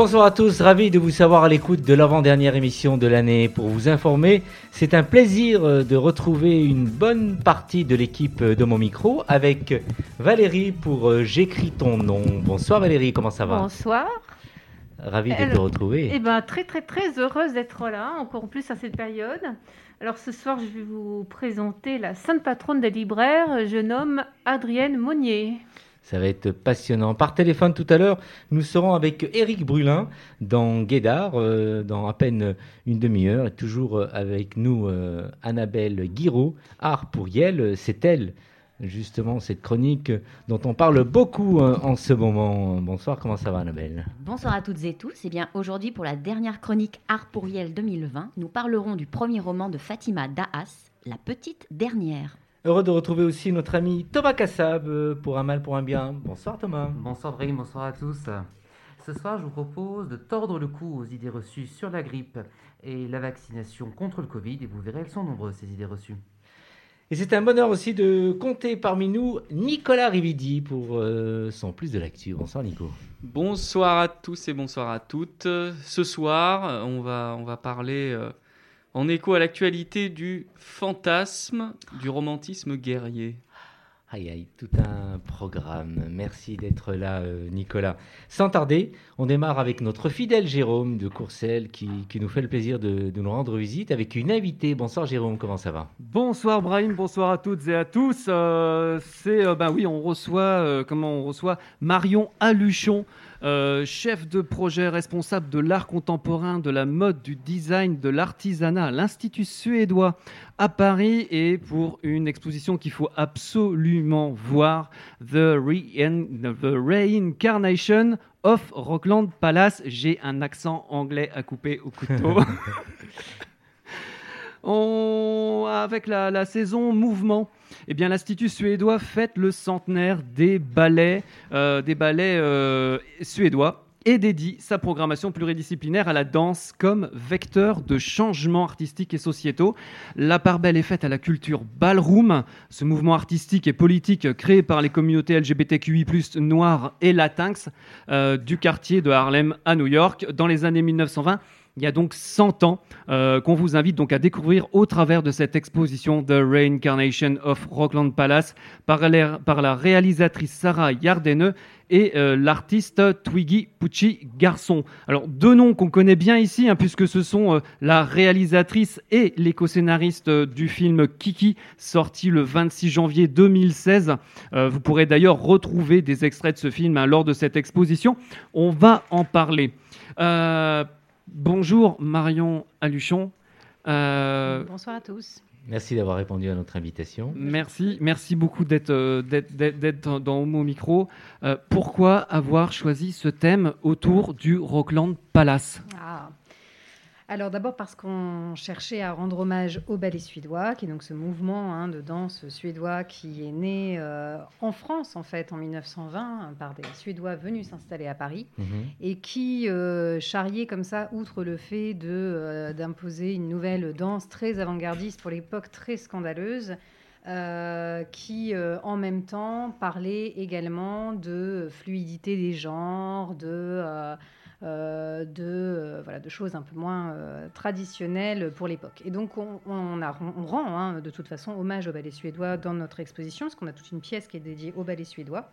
Bonsoir à tous, ravi de vous savoir à l'écoute de l'avant-dernière émission de l'année. Pour vous informer, c'est un plaisir euh, de retrouver une bonne partie de l'équipe de mon micro avec Valérie pour euh, J'écris ton nom. Bonsoir Valérie, comment ça va? Bonsoir. Ravi de te retrouver. Eh ben, très très très heureuse d'être là, encore plus à cette période. Alors ce soir, je vais vous présenter la sainte patronne des libraires, je nomme Adrienne Monnier. Ça va être passionnant. Par téléphone tout à l'heure, nous serons avec Éric Brulin dans Guédard euh, dans à peine une demi-heure. Et toujours avec nous euh, Annabelle Guiraud, Art pour Yel. C'est elle, justement, cette chronique dont on parle beaucoup euh, en ce moment. Bonsoir, comment ça va Annabelle? Bonsoir à toutes et tous. Eh bien, aujourd'hui, pour la dernière chronique Art pour Yel 2020, nous parlerons du premier roman de Fatima Dahas, La Petite Dernière. Heureux de retrouver aussi notre ami Thomas Kassab euh, pour un mal pour un bien. Bonsoir Thomas. Bonsoir Brahim, bonsoir à tous. Ce soir, je vous propose de tordre le cou aux idées reçues sur la grippe et la vaccination contre le Covid, et vous verrez, elles sont nombreuses, ces idées reçues. Et c'est un bonheur aussi de compter parmi nous Nicolas Rividi pour euh, son plus de l'actu. Bonsoir Nico. Bonsoir à tous et bonsoir à toutes. Ce soir, on va, on va parler... Euh, en écho à l'actualité du fantasme, du romantisme guerrier. Aïe aïe, tout un programme. Merci d'être là, euh, Nicolas. Sans tarder, on démarre avec notre fidèle Jérôme de Courcelles qui, nous fait le plaisir de, nous rendre visite avec une invitée. Bonsoir Jérôme, comment ça va? Bonsoir Brahim, bonsoir à toutes et à tous. Euh, c'est, euh, ben oui, on reçoit, comment on reçoit? Marion Aluchon. Euh, chef de projet responsable de l'art contemporain, de la mode, du design, de l'artisanat à l'Institut suédois à Paris et pour une exposition qu'il faut absolument voir, The, Reincarnation of Rockland Palace. J'ai un accent anglais à couper au couteau. avec la, saison mouvement, eh bien l'Institut suédois fête le centenaire des ballets, euh, euh, suédois et dédie sa programmation pluridisciplinaire à la danse comme vecteur de changements artistiques et sociétaux. La part belle est faite à la culture ballroom, ce mouvement artistique et politique créé par les communautés LGBTQI+, noires et latinx euh, du quartier de Harlem à New York dans les années 1920 il y a donc 100 ans, euh, qu'on vous invite donc à découvrir au travers de cette exposition The Reincarnation of Rockland Palace par, la réalisatrice Sarah Yardene et euh, l'artiste Twiggy Pucci Garçon. Alors deux noms qu'on connaît bien ici, hein, puisque ce sont euh, la réalisatrice et l'éco-scénariste du film Kiki, sorti le 26 janvier 2016. vous pourrez d'ailleurs retrouver des extraits de ce film hein, lors de cette exposition. On va en parler. Bonjour Marion Aluchon. Euh, Bonsoir à tous. Merci d'avoir répondu à notre invitation. Merci, merci beaucoup d'être euh, dans Homo Micro. Euh, pourquoi avoir choisi ce thème autour du Rockland Palace? Ah. Alors d'abord parce qu'on cherchait à rendre hommage au ballet suédois, qui est donc ce mouvement hein, de danse suédois qui est né euh, en France en fait en 1920 par des Suédois venus s'installer à Paris mhm. et qui euh, charriait comme ça, outre le fait de euh, d'imposer une nouvelle danse très avant-gardiste pour l'époque, très scandaleuse. qui en même temps parlait également de fluidité des genres, de euh, de, euh, voilà, de choses un peu moins euh, traditionnelles pour l'époque. Et donc on, on, rend hein, de toute façon hommage au ballet suédois dans notre exposition, parce qu'on a toute une pièce qui est dédiée au ballet suédois.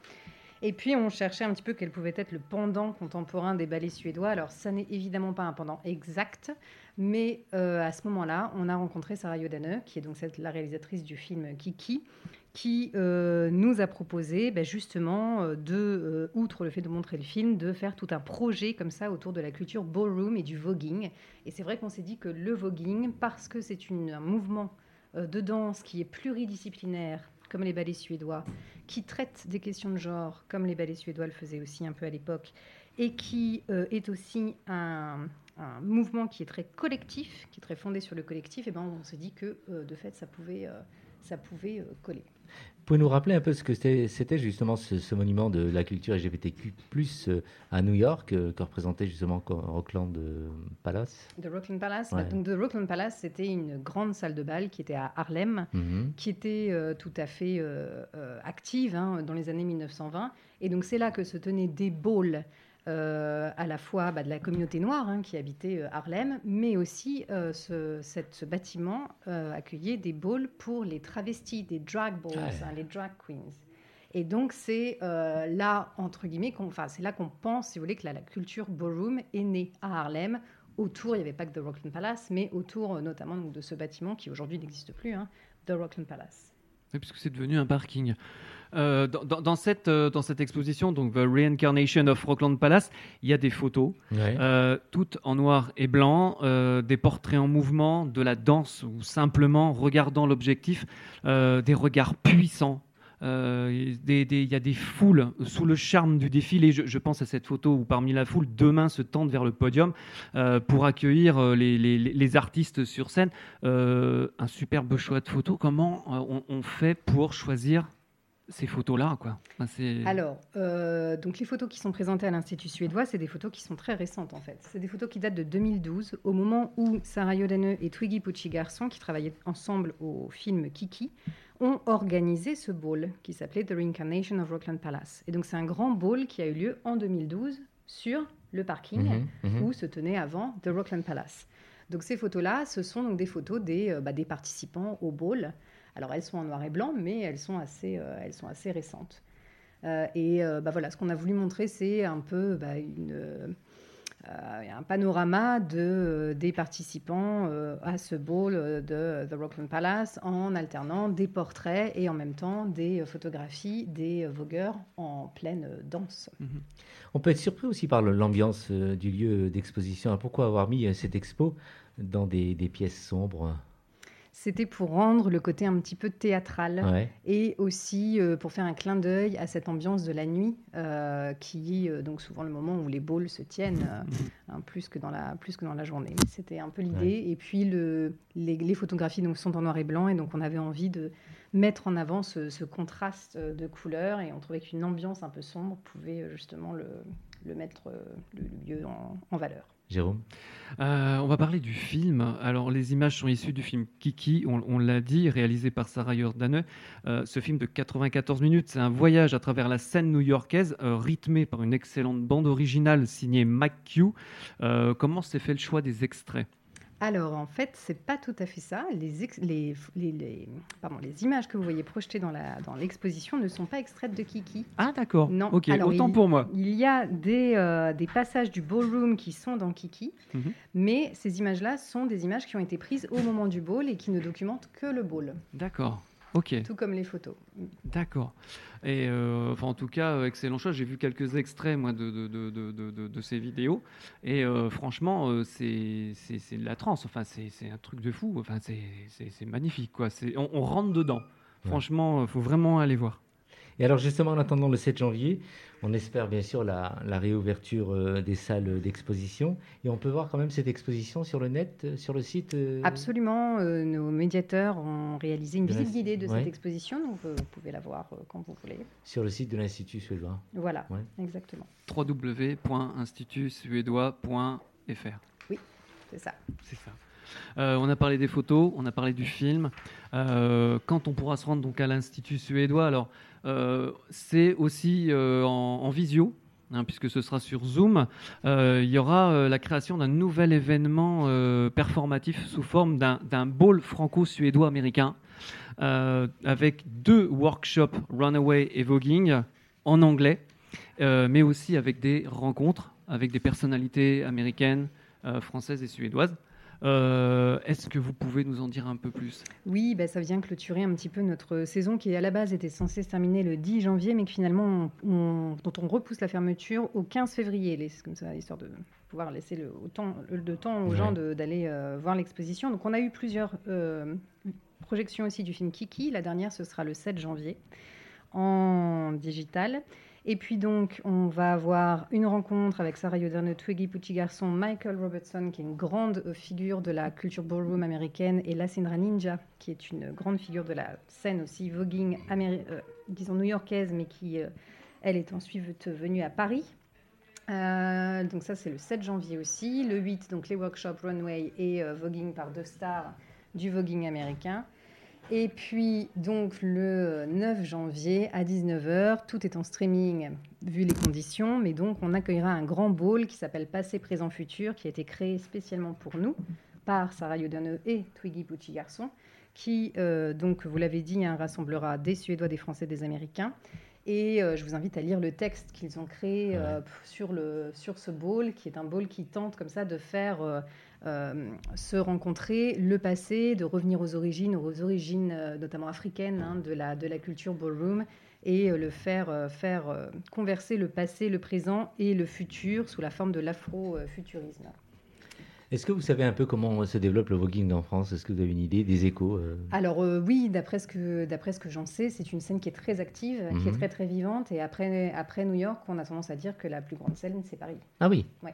Et puis on cherchait un petit peu quel pouvait être le pendant contemporain des ballets suédois. Alors ça n'est évidemment pas un pendant exact, mais à ce moment-là, on a rencontré Sarah Yodane, qui est donc la réalisatrice du film Kiki, qui euh, nous a proposé ben, justement euh, de, euh, outre le fait de montrer le film, de faire tout un projet comme ça autour de la culture ballroom et du voguing. Et c'est vrai qu'on s'est dit que le voguing, parce que c'est un mouvement de danse qui est pluridisciplinaire, comme les ballets suédois, qui traite des questions de genre, comme les ballets suédois le faisaient aussi un peu à l'époque, et qui est aussi un, mouvement qui est très collectif, qui est très fondé sur le collectif, et ben on s'est dit que de fait ça pouvait ça pouvait euh, coller. Pouvez-nous rappeler un peu ce que c'était justement ce, ce monument de la culture LGBTQ+, euh, à New York, euh, que représentait justement Rockland euh, Palace? The Rockland Palace. Ouais. donc, The Rockland Palace, c'était une grande salle de bal qui était à Harlem, Mhm. qui était euh, tout à fait euh, active hein, dans les années 1920. Et donc, c'est là que se tenaient des balls euh, à la fois bah, de la communauté noire hein, qui habitait euh, Harlem, mais aussi euh, ce, cette- ce bâtiment accueillait des balls pour les travestis, des drag balls, hein, les drag queens. Et donc, c'est là, entre guillemets, enfin, c'est là qu'on pense, si vous voulez, que la, la culture ballroom est née à Harlem. Autour, il n'y avait pas que The Rockland Palace, mais autour notamment donc, de ce bâtiment qui aujourd'hui n'existe plus, hein, The Rockland Palace. Oui, puisque c'est devenu un parking. Euh, dans, dans- dans cette, euh, dans cette exposition, donc The Reincarnation of Rockland Palace, il y a des photos, Ouais. euh, toutes en noir et blanc, euh, des portraits en mouvement, de la danse ou simplement regardant l'objectif, des regards puissants. Euh, Il y a des foules sous le charme du défilé. Je, je pense à cette photo où parmi la foule, deux mains se tendent vers le podium euh, pour accueillir les, les- les artistes sur scène. Euh, un superbe choix de photos. Comment on, on fait pour choisir ces photos-là quoi Enfin, Alors, euh, donc les photos qui sont présentées à l'Institut suédois, c'est des photos qui sont très récentes en fait. C'est des photos qui datent de 2012, au moment où Sarah Yodane et Twiggy Pucci Garçon, qui travaillaient ensemble au film Kiki, ont organisé ce ball qui s'appelait The Reincarnation of Rockland Palace. Et donc c'est un grand ball qui a eu lieu en 2012 sur le parking Mhm, mhm. où se tenait avant The Rockland Palace. Donc ces photos-là, ce sont donc des photos des, euh, bah, des participants au ball. Alors elles sont en noir et blanc, mais elles sont assez, euh, elles sont assez récentes. Euh, et euh, bah, voilà, ce qu'on a voulu montrer, c'est un peu bah, une, un panorama de, des participants à ce euh, de The Rockland Palace en alternant des portraits et en même temps des photographies des vogueurs en pleine danse. On peut être surpris aussi par l'ambiance du lieu d'exposition. Pourquoi avoir mis cette expo dans des pièces sombres? C'était pour rendre le côté un petit peu théâtral. Ouais. et aussi euh, pour faire un clin d'œil à cette ambiance de la nuit, euh, qui est euh, donc souvent le moment où les balls se tiennent, euh, hein, plus, que dans la, plus que dans la journée. C'était un peu l'idée. Et puis le, les, les photographies donc, sont en noir et blanc, et donc on avait envie de mettre en avant ce, ce contraste de couleurs, et on trouvait qu'une ambiance un peu sombre pouvait justement le, le mettre le, le lieu en, en valeur. Jérôme Euh, on va parler du film. Alors, les images sont issues du film Kiki, on, l'a dit, réalisé par Sarah Jordaneux. Euh, ce film de 94 minutes, c'est un voyage à travers la scène new-yorkaise, euh, rythmé par une excellente bande originale signée McHugh. Comment s'est fait le choix des extraits? Alors, en fait, c'est pas tout à fait ça. Les, ex- les, les, les- pardon, les images que vous voyez projetées dans l'exposition ne sont pas extraites de Kiki. Ah, d'accord. Non. Ok, Alors, autant il- pour moi. Il y a des, euh, des passages du ballroom qui sont dans Kiki, Mhm. mais ces images-là sont des images qui ont été prises au moment du ball et qui ne documentent que le ball, D'accord. Tout comme les photos. d'accord. Et euh, enfin, en tout cas, euh, excellent choix. J'ai vu quelques extraits moi de, de, de, de, de- de- de ces vidéos et euh, franchement, euh, c'est c'est c'est de la transe. Enfin, c'est c'est un truc de fou. Enfin, c'est c'est- c'est magnifique quoi. C'est on, on rentre dedans. Franchement, il faut vraiment aller voir. Et alors justement, en attendant le 7 janvier, on espère bien sûr la, la réouverture euh, des salles d'exposition. Et on peut voir quand même cette exposition sur le net, euh, sur le site euh, Absolument, euh, nos médiateurs ont réalisé une visite guidée de ouais. cette exposition, donc euh, vous pouvez la voir euh, quand vous voulez. sur le site de l'Institut suédois. Voilà, Ouais. exactement, www.institutsuédois.fr. c'est ça. C'est ça. Euh, on a parlé des photos, on a parlé du film. Euh, quand on pourra se rendre donc à l'Institut suédois, alors euh, c'est aussi euh, en, visio. hein, puisque ce sera sur Zoom, Euh, il y aura euh, la création d'un nouvel événement euh, performatif sous forme d'un ball franco-suédois-américain euh, avec deux workshops Runaway et Voguing en anglais, euh, mais aussi avec des rencontres avec des personnalités américaines, euh, françaises et suédoises. Euh, Est-ce que vous pouvez nous en dire un peu plus? Oui, bah, ça vient clôturer un petit peu notre saison qui à la base était censée se terminer le 10 janvier, mais que finalement on, on- dont on repousse la fermeture au 15 février, les- comme ça, histoire de pouvoir laisser le, autant, temps aux Ouais. gens d'aller euh, voir l'exposition. Donc on a eu plusieurs euh, projections aussi du film Kiki. La dernière, ce sera le 7 janvier en digital. Et puis donc, on va avoir une rencontre avec Sarah Yoderne, Twiggy, petit garçon, Michael Robertson, qui est une grande figure de la culture ballroom américaine, et Lacindra Ninja, qui est une grande figure de la scène aussi voguing, euh, disons new-yorkaise, mais qui, euh, elle, est ensuite venue à Paris. Euh, donc ça, c'est le 7 janvier aussi. Le 8, donc les workshops runway et voguing par deux stars du voguing américain. Et puis, donc, le 9 janvier à 19h, tout est en streaming vu les conditions, mais donc on accueillera un grand ball qui s'appelle Passé, Présent, Futur, qui a été créé spécialement pour nous par Sarah Yodane et Twiggy Pucci Garçon, qui, euh, donc, vous l'avez dit, hein, rassemblera des Suédois, des Français, des Américains. Et euh, je vous invite à lire le texte qu'ils ont créé euh, sur, le, sur ce ball, qui est un ball qui tente comme ça de faire euh, se rencontrer le passé, de revenir aux origines, aux origines euh, notamment africaines hein, de, la, de la culture ballroom, et euh, le faire, faire converser le passé, le présent et le futur sous la forme de l'afro-futurisme. Est-ce que vous savez un peu comment se développe le voguing en France? Est-ce que vous avez une idée des échos euh? Alors euh, oui, d'après ce que, d'après ce que j'en sais, c'est une scène qui est très active, qui est Mhm. très très vivante, et après, après New York, on a tendance à dire que la plus grande scène, c'est Paris. Ah oui Ouais.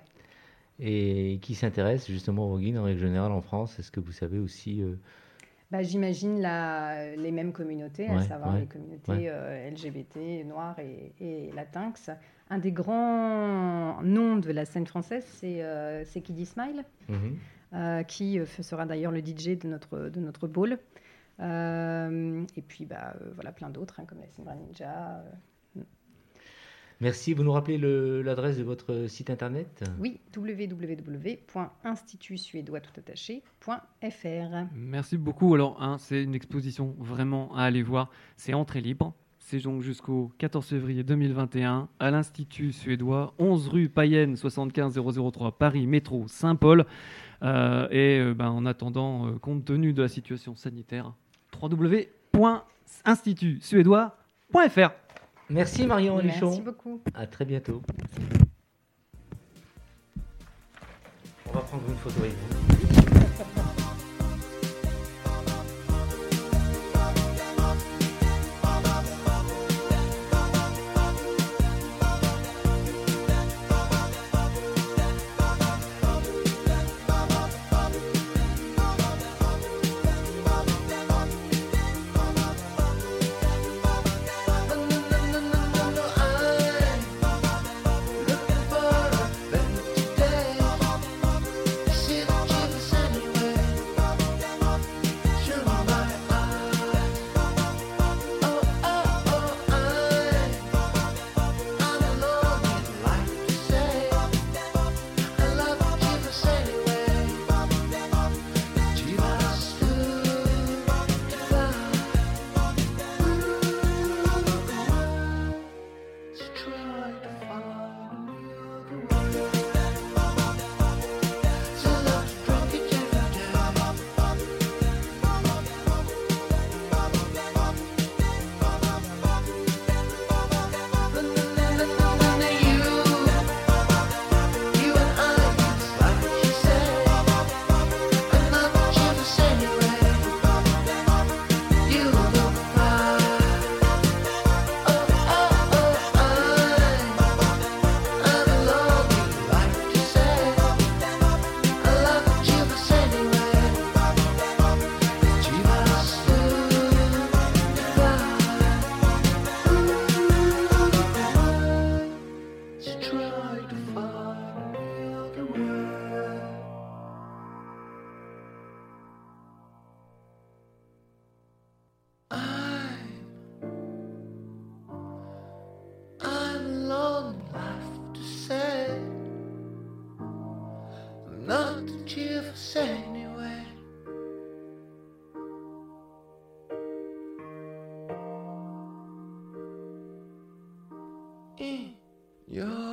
Et qui s'intéresse justement au voguing en règle générale en France Est-ce que vous savez aussi euh, Bah, J'imagine les mêmes communautés, à savoir ouais, les communautés ouais. euh, LGBT, noires et, et latinx. Un des grands noms de la scène française, c'est euh, Kiddy Smile, mhm. euh, qui euh, sera d'ailleurs le DJ de notre, de notre ball. Euh, et puis, bah, voilà, plein d'autres, hein, comme la Simbra Ninja. Merci. Vous nous rappelez le- l'adresse de votre site internet? Oui, www.institutsuédois.fr. Merci beaucoup. Alors, hein, c'est une exposition vraiment à aller voir. C'est entrée libre. C'est donc jusqu'au 14 février 2021 à l'Institut suédois, 11 rue Payenne, 75 003 Paris, métro Saint-Paul. Euh, et euh, ben, en attendant, euh, compte tenu de la situation sanitaire, www.institutsuédois.fr. Merci Marion Merci Luchon. beaucoup. À très bientôt. On va prendre une photo avec vous. Yeah.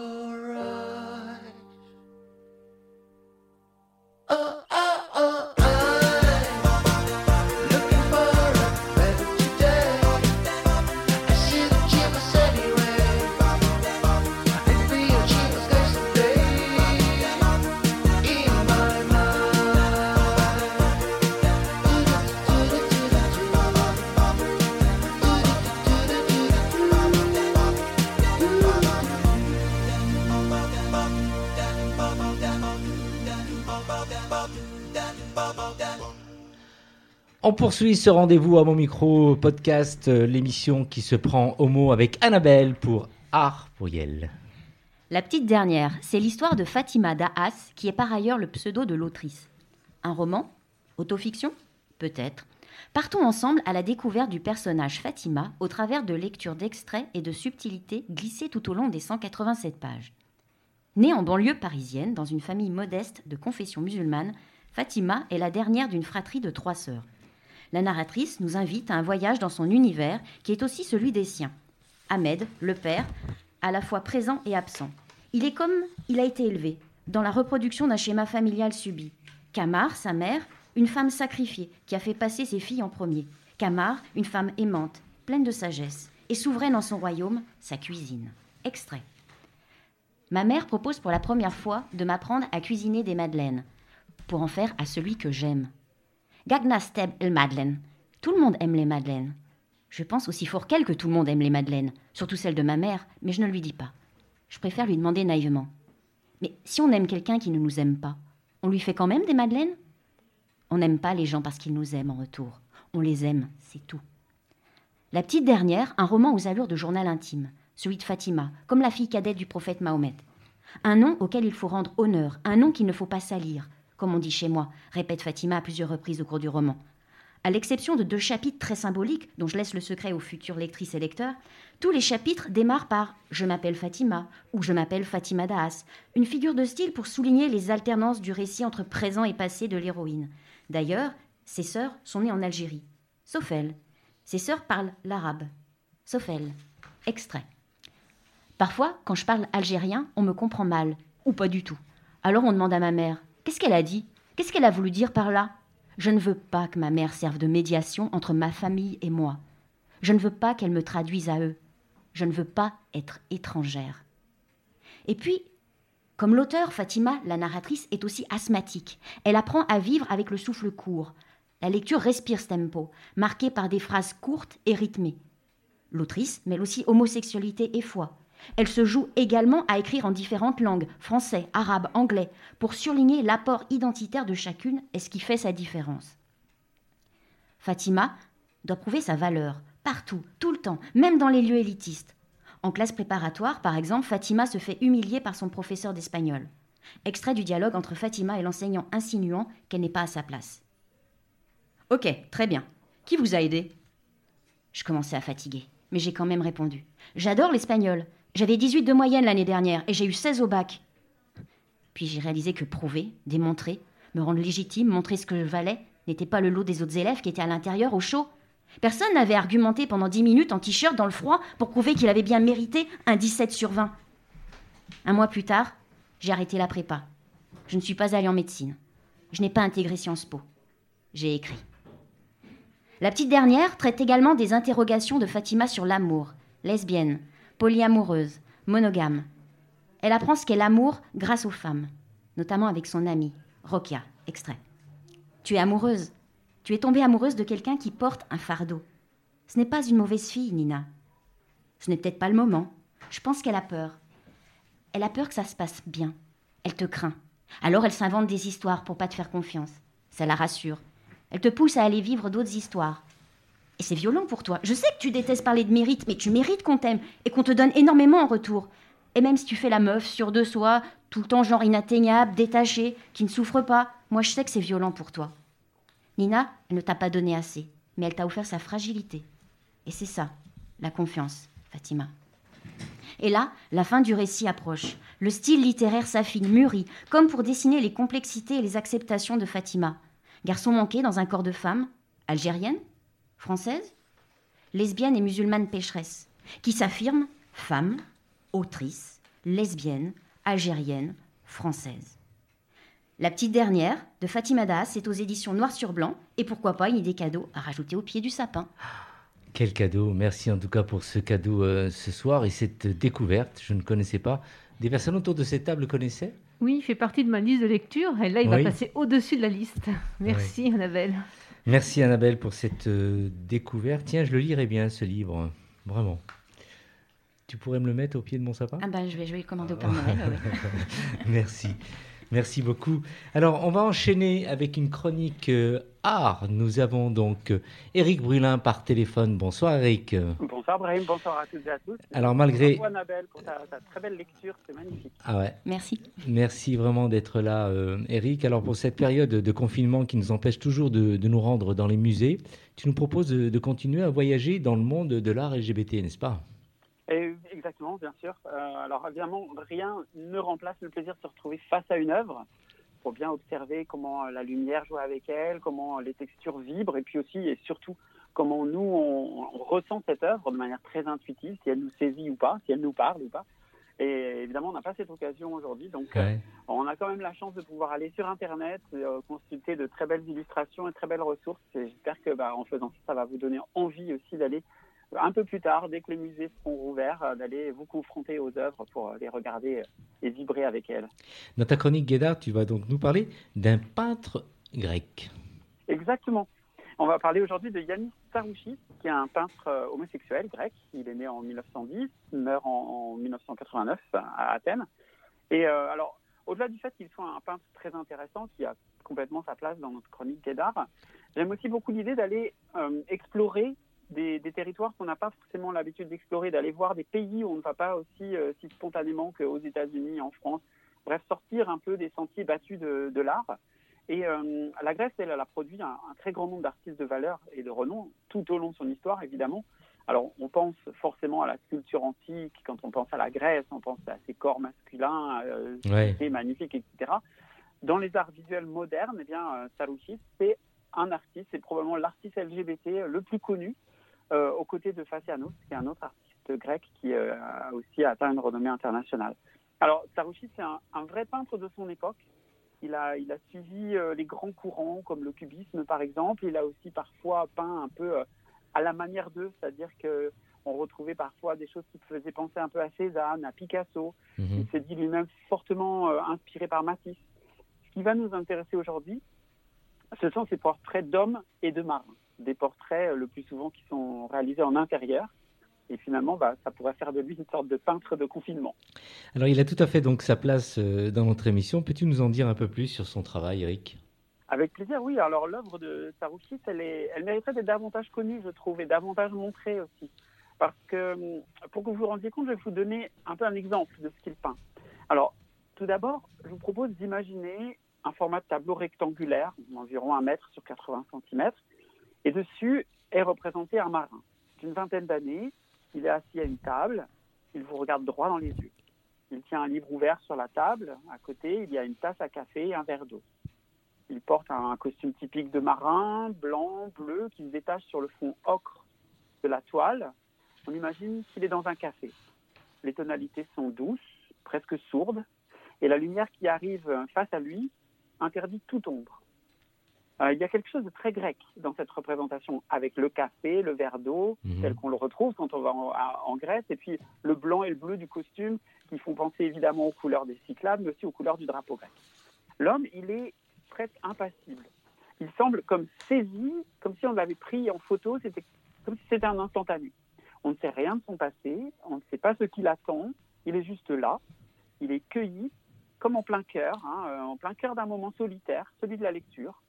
On poursuit ce rendez-vous à mon micro podcast, euh, l'émission qui se prend au mot avec Annabelle pour Art pour Yel. La petite dernière, c'est l'histoire de Fatima Da'as, qui est par ailleurs le pseudo de l'autrice. Un roman? Autofiction? Peut-être. Partons ensemble à la découverte du personnage Fatima au travers de lectures d'extraits et de subtilités glissées tout au long des 187 pages. Née en banlieue parisienne, dans une famille modeste de confession musulmane, Fatima est la dernière d'une fratrie de trois sœurs. La narratrice nous invite à un voyage dans son univers qui est aussi celui des siens. Ahmed, le père, à la fois présent et absent. Il est comme il a été élevé, dans la reproduction d'un schéma familial subi. Kamar, sa mère, une femme sacrifiée qui a fait passer ses filles en premier. Kamar, une femme aimante, pleine de sagesse, et souveraine en son royaume, sa cuisine. Extrait. Ma mère propose pour la première fois de m'apprendre à cuisiner des madeleines, pour en faire à celui que j'aime. Gagna steb el madeleine. Tout le monde aime les madeleines. Je pense aussi fort qu'elle que tout le monde aime les madeleines, surtout celles de ma mère, mais je ne lui dis pas. Je préfère lui demander naïvement. Mais si on aime quelqu'un qui ne nous aime pas, on lui fait quand même des madeleines? On n'aime pas les gens parce qu'ils nous aiment en retour. On les aime, c'est tout. La petite dernière, un roman aux allures de journal intime, celui de Fatima, comme la fille cadette du prophète Mahomet. Un nom auquel il faut rendre honneur, un nom qu'il ne faut pas salir, comme on dit chez moi, répète Fatima à plusieurs reprises au cours du roman. À l'exception de deux chapitres très symboliques, dont je laisse le secret aux futures lectrices et lecteurs, tous les chapitres démarrent par Je m'appelle Fatima ou Je m'appelle Fatima Daas, une figure de style pour souligner les alternances du récit entre présent et passé de l'héroïne. D'ailleurs, ses sœurs sont nées en Algérie, sauf elle. Ses sœurs parlent l'arabe, sauf elle. Extrait. Parfois, quand je parle algérien, on me comprend mal, ou pas du tout. Alors on demande à ma mère Qu'est-ce qu'elle a dit? Qu'est-ce qu'elle a voulu dire par là? Je ne veux pas que ma mère serve de médiation entre ma famille et moi. Je ne veux pas qu'elle me traduise à eux. Je ne veux pas être étrangère. Et puis, comme l'auteur, Fatima, la narratrice, est aussi asthmatique. Elle apprend à vivre avec le souffle court. La lecture respire ce tempo, marqué par des phrases courtes et rythmées. L'autrice mêle aussi homosexualité et foi. Elle se joue également à écrire en différentes langues, français, arabe, anglais, pour surligner l'apport identitaire de chacune et ce qui fait sa différence. Fatima doit prouver sa valeur, partout, tout le temps, même dans les lieux élitistes. En classe préparatoire, par exemple, Fatima se fait humilier par son professeur d'espagnol. Extrait du dialogue entre Fatima et l'enseignant insinuant qu'elle n'est pas à sa place. Ok, très bien. Qui vous a aidé? Je commençais à fatiguer, mais j'ai quand même répondu. J'adore l'espagnol. J'avais 18 de moyenne l'année dernière et j'ai eu 16 au bac. Puis j'ai réalisé que prouver, démontrer, me rendre légitime, montrer ce que je valais, n'était pas le lot des autres élèves qui étaient à l'intérieur au chaud. Personne n'avait argumenté pendant 10 minutes en t-shirt dans le froid pour prouver qu'il avait bien mérité un 17 sur 20. Un mois plus tard, j'ai arrêté la prépa. Je ne suis pas allée en médecine. Je n'ai pas intégré Sciences Po. J'ai écrit. La petite dernière traite également des interrogations de Fatima sur l'amour, lesbienne, polyamoureuse, monogame. Elle apprend ce qu'est l'amour grâce aux femmes, notamment avec son amie, Rokia, extrait. Tu es amoureuse. Tu es tombée amoureuse de quelqu'un qui porte un fardeau. Ce n'est pas une mauvaise fille, Nina. Ce n'est peut-être pas le moment. Je pense qu'elle a peur. Elle a peur que ça se passe bien. Elle te craint. Alors elle s'invente des histoires pour pas te faire confiance. Ça la rassure. Elle te pousse à aller vivre d'autres histoires. Et c'est violent pour toi. Je sais que tu détestes parler de mérite, mais tu mérites qu'on t'aime et qu'on te donne énormément en retour. Et même si tu fais la meuf, sûre de soi, tout le temps genre inatteignable, détachée, qui ne souffre pas, moi je sais que c'est violent pour toi. Nina, elle ne t'a pas donné assez, mais elle t'a offert sa fragilité. Et c'est ça, la confiance, Fatima. Et là, la fin du récit approche. Le style littéraire s'affine, mûrit, comme pour dessiner les complexités et les acceptations de Fatima. Garçon manqué dans un corps de femme, algérienne, française, lesbienne et musulmane pécheresse, qui s'affirme femme, autrice, lesbienne, algérienne, française. La petite dernière, de Fatima Das, est aux éditions Noir sur Blanc, et pourquoi pas une idée cadeau à rajouter au pied du sapin. Quel cadeau. Merci en tout cas pour ce cadeau euh, ce soir et cette découverte. Je ne connaissais pas. Des personnes autour de cette table connaissaient? Oui, il fait partie de ma liste de lecture et là, il Oui. va passer au-dessus de la liste. Merci, Annabelle. Merci Annabelle pour cette euh, découverte. Tiens, je le lirai bien ce livre. Vraiment. Tu pourrais me le mettre au pied de mon sapin? Ah ben, je vais, je vais le commander au Père Noël. ouais. Merci. Merci beaucoup. Alors, on va enchaîner avec une chronique euh, art. Nous avons donc euh, Éric Brulin par téléphone. Bonsoir Eric. Bonsoir Brahim, bonsoir à toutes et à tous. Alors, malgré- Bravo Annabelle pour ta, ta très belle lecture, c'est magnifique. Ah ouais. Merci. Merci vraiment d'être là, euh, Eric. Alors, pour cette période de confinement qui nous empêche toujours de, de nous rendre dans les musées, tu nous proposes de, de continuer à voyager dans le monde de l'art LGBT, n'est-ce pas? Et exactement, bien sûr. Euh, alors évidemment, rien ne remplace le plaisir de se retrouver face à une œuvre pour bien observer comment la lumière joue avec elle, comment les textures vibrent, et puis aussi et surtout comment nous on, on ressent cette œuvre de manière très intuitive, si elle nous saisit ou pas, si elle nous parle ou pas. Et évidemment, on n'a pas cette occasion aujourd'hui, donc euh, on a quand même la chance de pouvoir aller sur Internet, euh, consulter de très belles illustrations et très belles ressources. Et j'espère que, bah, en faisant ça, ça va vous donner envie aussi d'aller un peu plus tard, dès que les musées seront rouverts, euh, d'aller vous confronter aux œuvres pour euh, les regarder euh, et vibrer avec elles. Dans ta chronique Guédard, tu vas donc nous parler d'un peintre grec. Exactement. On va parler aujourd'hui de Yannis Starouchis, qui est un peintre homosexuel grec. Il est né en 1910, meurt en, en 1989 à Athènes. Et euh, alors, au-delà du fait qu'il soit un peintre très intéressant, qui a complètement sa place dans notre chronique d'art, j'aime aussi beaucoup l'idée d'aller euh, explorer des, des territoires qu'on n'a pas forcément l'habitude d'explorer, d'aller voir des pays où on ne va pas aussi euh, si spontanément qu'aux États-Unis, en France. Bref, sortir un peu des sentiers battus de, de l'art. Et euh, la Grèce, elle, elle a produit un, un très grand nombre d'artistes de valeur et de renom tout au long de son histoire, évidemment. Alors, on pense forcément à la sculpture antique. Quand on pense à la Grèce, on pense à ses corps masculins, euh, Ouais. etc. Dans les arts visuels modernes, eh bien, euh, Sarouchis, c'est un artiste, c'est probablement l'artiste LGBT le plus connu, euh, aux côtés de Fascianos, qui est un autre artiste grec qui euh, a aussi atteint une renommée internationale. Alors, Sarouchis, c'est un, un vrai peintre de son époque. Il a, il a suivi euh, les grands courants, comme le cubisme par exemple. Il a aussi parfois peint un peu euh, à la manière d'eux, c'est-à-dire que on retrouvait parfois des choses qui faisaient penser un peu à Cézanne, à Picasso. Mhm. Il s'est dit lui-même fortement inspiré par Matisse. Ce qui va nous intéresser aujourd'hui, ce sont ces portraits d'hommes et de marins. Des portraits euh, le plus souvent qui sont réalisés en intérieur. Et finalement, bah, ça pourrait faire de lui une sorte de peintre de confinement. Alors, il a tout à fait donc sa place euh, dans notre émission. Peux-tu nous en dire un peu plus sur son travail, Eric? Avec plaisir, oui. Alors l'œuvre de Sarouchis, elle, est, elle mériterait d'être davantage connue, je trouve, et davantage montrée aussi. Parce que, hum, pour que vous vous rendiez compte, je vais vous donner un peu un exemple de ce qu'il peint. Alors, tout d'abord, je vous propose d'imaginer un format de tableau rectangulaire, d'environ 1 mètre sur 80 cm, et dessus est représenté un marin d'une vingtaine d'années. Il est assis à une table, il vous regarde droit dans les yeux. Il tient un livre ouvert sur la table, à côté, il y a une tasse à café et un verre d'eau. Il porte un costume typique de marin, blanc, bleu, qui se détache sur le fond ocre de la toile. On imagine qu'il est dans un café. Les tonalités sont douces, presque sourdes, et la lumière qui arrive face à lui interdit toute ombre. Euh, il y a quelque chose de très grec dans cette représentation, avec le café, le verre d'eau, Mhm. tel qu'on le retrouve quand on va en, à- en Grèce, et puis le blanc et le bleu du costume, qui font penser évidemment aux couleurs des Cyclades, mais aussi aux couleurs du drapeau grec. L'homme, il est presque impassible. Il semble comme saisi, comme si on l'avait pris en photo, c'était comme si c'était un instantané. On ne sait rien de son passé, on ne sait pas ce qu'il attend, il est juste là, il est cueilli, comme en plein cœur, hein, euh, en plein cœur d'un moment solitaire, celui de la lecture,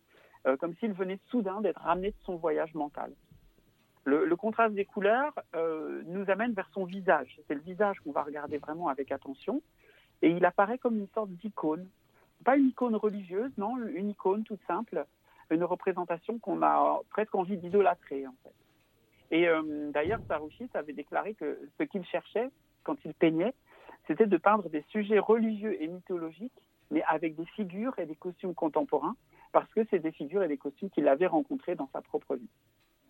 euh, comme s'il venait soudain d'être ramené de son voyage mental. Le, contraste des couleurs euh, nous amène vers son visage. C'est le visage qu'on va regarder vraiment avec attention. Et il apparaît comme une sorte d'icône. Pas une icône religieuse, non, une icône toute simple, une représentation qu'on a presque envie d'idolâtrer. Et euh, d'ailleurs, Sarouchis avait déclaré que ce qu'il cherchait quand il peignait, c'était de peindre des sujets religieux et mythologiques, mais avec des figures et des costumes contemporains, parce que c'est des figures et des costumes qu'il avait rencontrés dans sa propre vie.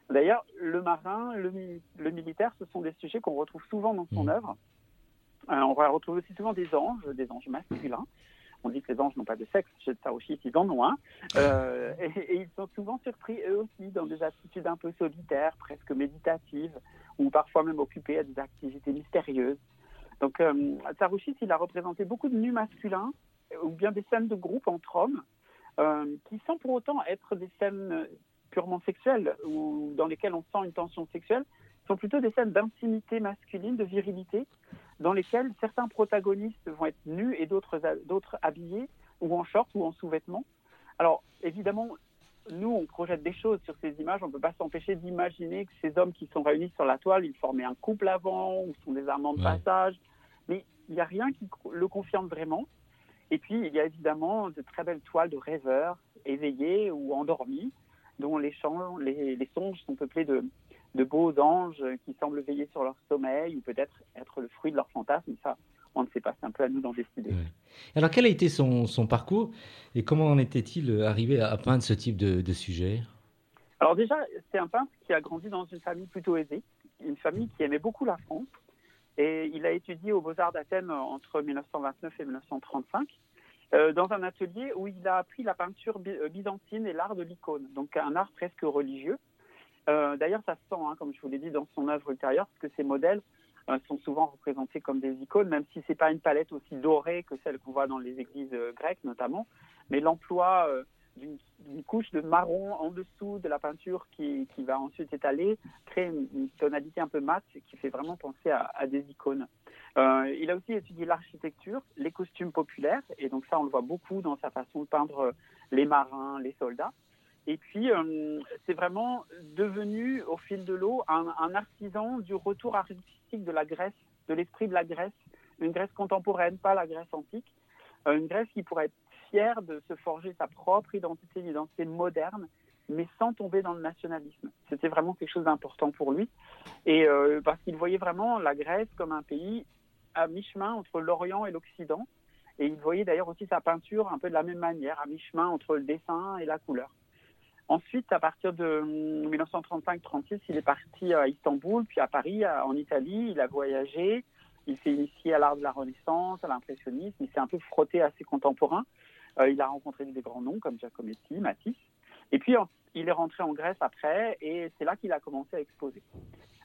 D'ailleurs, le marin, le, mi- le militaire, ce sont des sujets qu'on retrouve souvent dans son Mhm. œuvre. Euh, on va retrouver aussi souvent des anges, des anges masculins. On dit que les anges n'ont pas de sexe, chez Sarouchis, ils en ont un. Euh, et, et ils sont souvent surpris, eux aussi, dans des attitudes un peu solitaires, presque méditatives, ou parfois même occupés à des activités mystérieuses. Donc, euh, il a représenté beaucoup de nus masculins, ou bien des scènes de groupe entre hommes, qui sans pour autant être des scènes purement sexuelles, ou dans lesquelles on sent une tension sexuelle, sont plutôt des scènes d'intimité masculine, de virilité, dans lesquelles certains protagonistes vont être nus et d'autres d'autres habillés, ou en short ou en sous-vêtements. Alors, évidemment, nous, on projette des choses sur ces images. On ne peut pas s'empêcher d'imaginer que ces hommes qui sont réunis sur la toile, ils formaient un couple avant ou sont des amants de Ouais. passage. Mais il n'y a rien qui le confirme vraiment. Et puis, il y a évidemment de très belles toiles de rêveurs, éveillés ou endormis, dont les, chants, les, les songes sont peuplés de, de beaux anges qui semblent veiller sur leur sommeil ou peut-être être le fruit de leur fantasme. Ça, on ne sait pas. C'est un peu à nous d'en décider. Ouais. Alors, quel a été son, son parcours et comment en était-il arrivé à, à peindre ce type de, de sujet? Alors déjà, c'est un peintre qui a grandi dans une famille plutôt aisée, une famille qui aimait beaucoup la France. Et il a étudié aux Beaux-Arts d'Athènes entre 1929 et 1935, euh, dans un atelier où il a appris la peinture euh, byzantine et l'art de l'icône, donc un art presque religieux. Euh, D'ailleurs, ça se sent, hein, comme je vous l'ai dit, dans son œuvre ultérieure, parce que ces modèles sont souvent représentés comme des icônes, même si c'est pas une palette aussi dorée que celle qu'on voit dans les églises grecques notamment. Mais l'emploi d'une couche de marron en dessous de la peinture qui, qui va ensuite étaler crée une, tonalité un peu mate qui fait vraiment penser à, des icônes. Euh, il a aussi étudié l'architecture, les costumes populaires, et donc ça on le voit beaucoup dans sa façon de peindre euh, les marins, les soldats. Et puis euh, c'est vraiment devenu au fil de l'eau un, un artisan du retour artistique de la Grèce, de l'esprit de la Grèce, une Grèce contemporaine, pas la Grèce antique, une Grèce qui pourrait être fière de se forger sa propre identité, une identité moderne, mais sans tomber dans le nationalisme. C'était vraiment quelque chose d'important pour lui, et euh, parce qu'il voyait vraiment la Grèce comme un pays à mi-chemin entre l'Orient et l'Occident, et il voyait d'ailleurs aussi sa peinture un peu de la même manière, à mi-chemin entre le dessin et la couleur. Ensuite, à partir de hum, 1935-36, il est parti à Istanbul, puis à Paris, en Italie. Il a voyagé, il s'est initié à l'art de la Renaissance, à l'impressionnisme. Il s'est un peu frotté à ses contemporains. Euh, il a rencontré des grands noms comme Giacometti, Matisse. Et puis, en- il est rentré en Grèce après, et c'est là qu'il a commencé à exposer.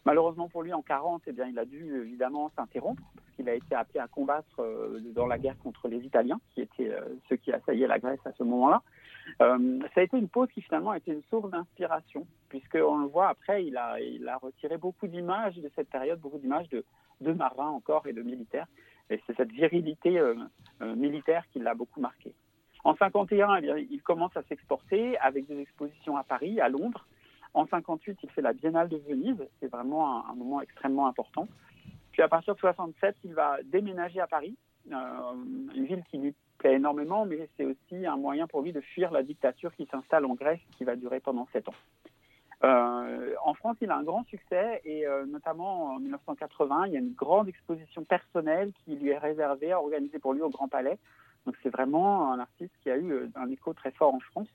Malheureusement pour lui, en 40, eh bien, il a dû évidemment s'interrompre parce qu'il a été appelé à combattre euh, dans la guerre contre les Italiens, qui étaient euh, ceux qui assaillaient la Grèce à ce moment-là. Euh, ça a été une pause qui finalement a été une source d'inspiration, puisqu'on le voit après, il a, retiré beaucoup d'images de cette période, beaucoup d'images de, de marins encore et de militaires. Et c'est cette virilité euh, euh, militaire qui l'a beaucoup marqué. En 51, eh bien, il commence à s'exporter avec des expositions à Paris, à Londres. En 58, il fait la Biennale de Venise. C'est vraiment un, moment extrêmement important. Puis à partir de 67, il va déménager à Paris, euh, une ville qui lui plaît énormément, mais c'est aussi un moyen pour lui de fuir la dictature qui s'installe en Grèce, qui va durer pendant sept ans. Euh, en France, il a un grand succès et euh, notamment en 1980, il y a une grande exposition personnelle qui lui est réservée, organisée pour lui au Grand Palais. Donc c'est vraiment un artiste qui a eu euh, un écho très fort en France.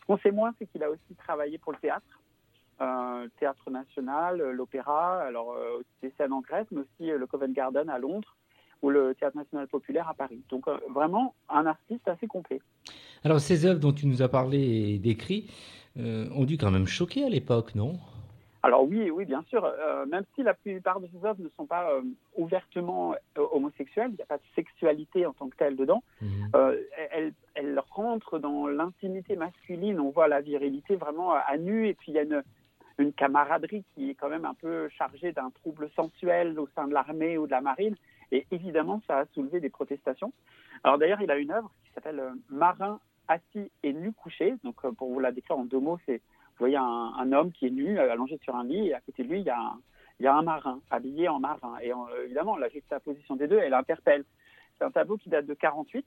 Ce qu'on sait moins, c'est qu'il a aussi travaillé pour le théâtre, euh, le théâtre national, euh, l'opéra, alors euh, des scènes en Grèce, mais aussi euh, le Covent Garden à Londres ou le théâtre national populaire à Paris. Donc euh, vraiment un artiste assez complet. Alors, ces œuvres dont tu nous as parlé et décrit euh, ont dû quand même choquer à l'époque, non? Alors oui, oui, bien sûr. Euh, même si la plupart de ces œuvres ne sont pas euh, ouvertement euh, homosexuelles, il n'y a pas de sexualité en tant que telle dedans. Euh, elles, elles rentrent dans l'intimité masculine. On voit la virilité vraiment à, nu, et puis il y a une, une camaraderie qui est quand même un peu chargée d'un trouble sensuel au sein de l'armée ou de la marine. Et évidemment, ça a soulevé des protestations. Alors d'ailleurs, il a une œuvre qui s'appelle Marin assis et nu couché. Donc pour vous la décrire en deux mots, c'est vous voyez un, un homme qui est nu, euh, allongé sur un lit, et à côté de lui, il y a un, il y a un marin, habillé en marin. Et euh, évidemment, la juxtaposition des deux, elle interpelle. C'est un tableau qui date de 48,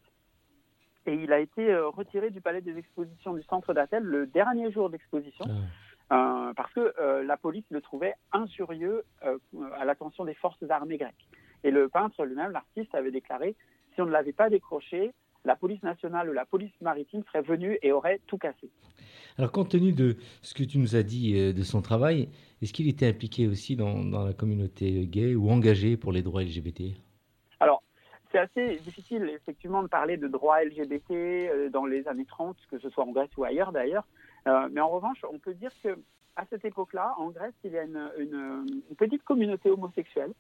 et il a été euh, retiré du palais des expositions du centre d'Athènes le dernier jour d'exposition, Ah. euh, parce que euh, la police le trouvait injurieux euh, à l'attention des forces armées grecques. Et le peintre lui-même, l'artiste, avait déclaré, si on ne l'avait pas décroché, la police nationale ou la police maritime serait venue et aurait tout cassé. Alors, compte tenu de ce que tu nous as dit euh, de son travail, est-ce qu'il était impliqué aussi dans, dans la communauté gay ou engagé pour les droits LGBT Alors, c'est assez difficile effectivement de parler de droits LGBT euh, dans les années 30, que ce soit en Grèce ou ailleurs d'ailleurs. Euh, mais en revanche, on peut dire que à cette époque-là, en Grèce, il y a une, une- une petite communauté homosexuelle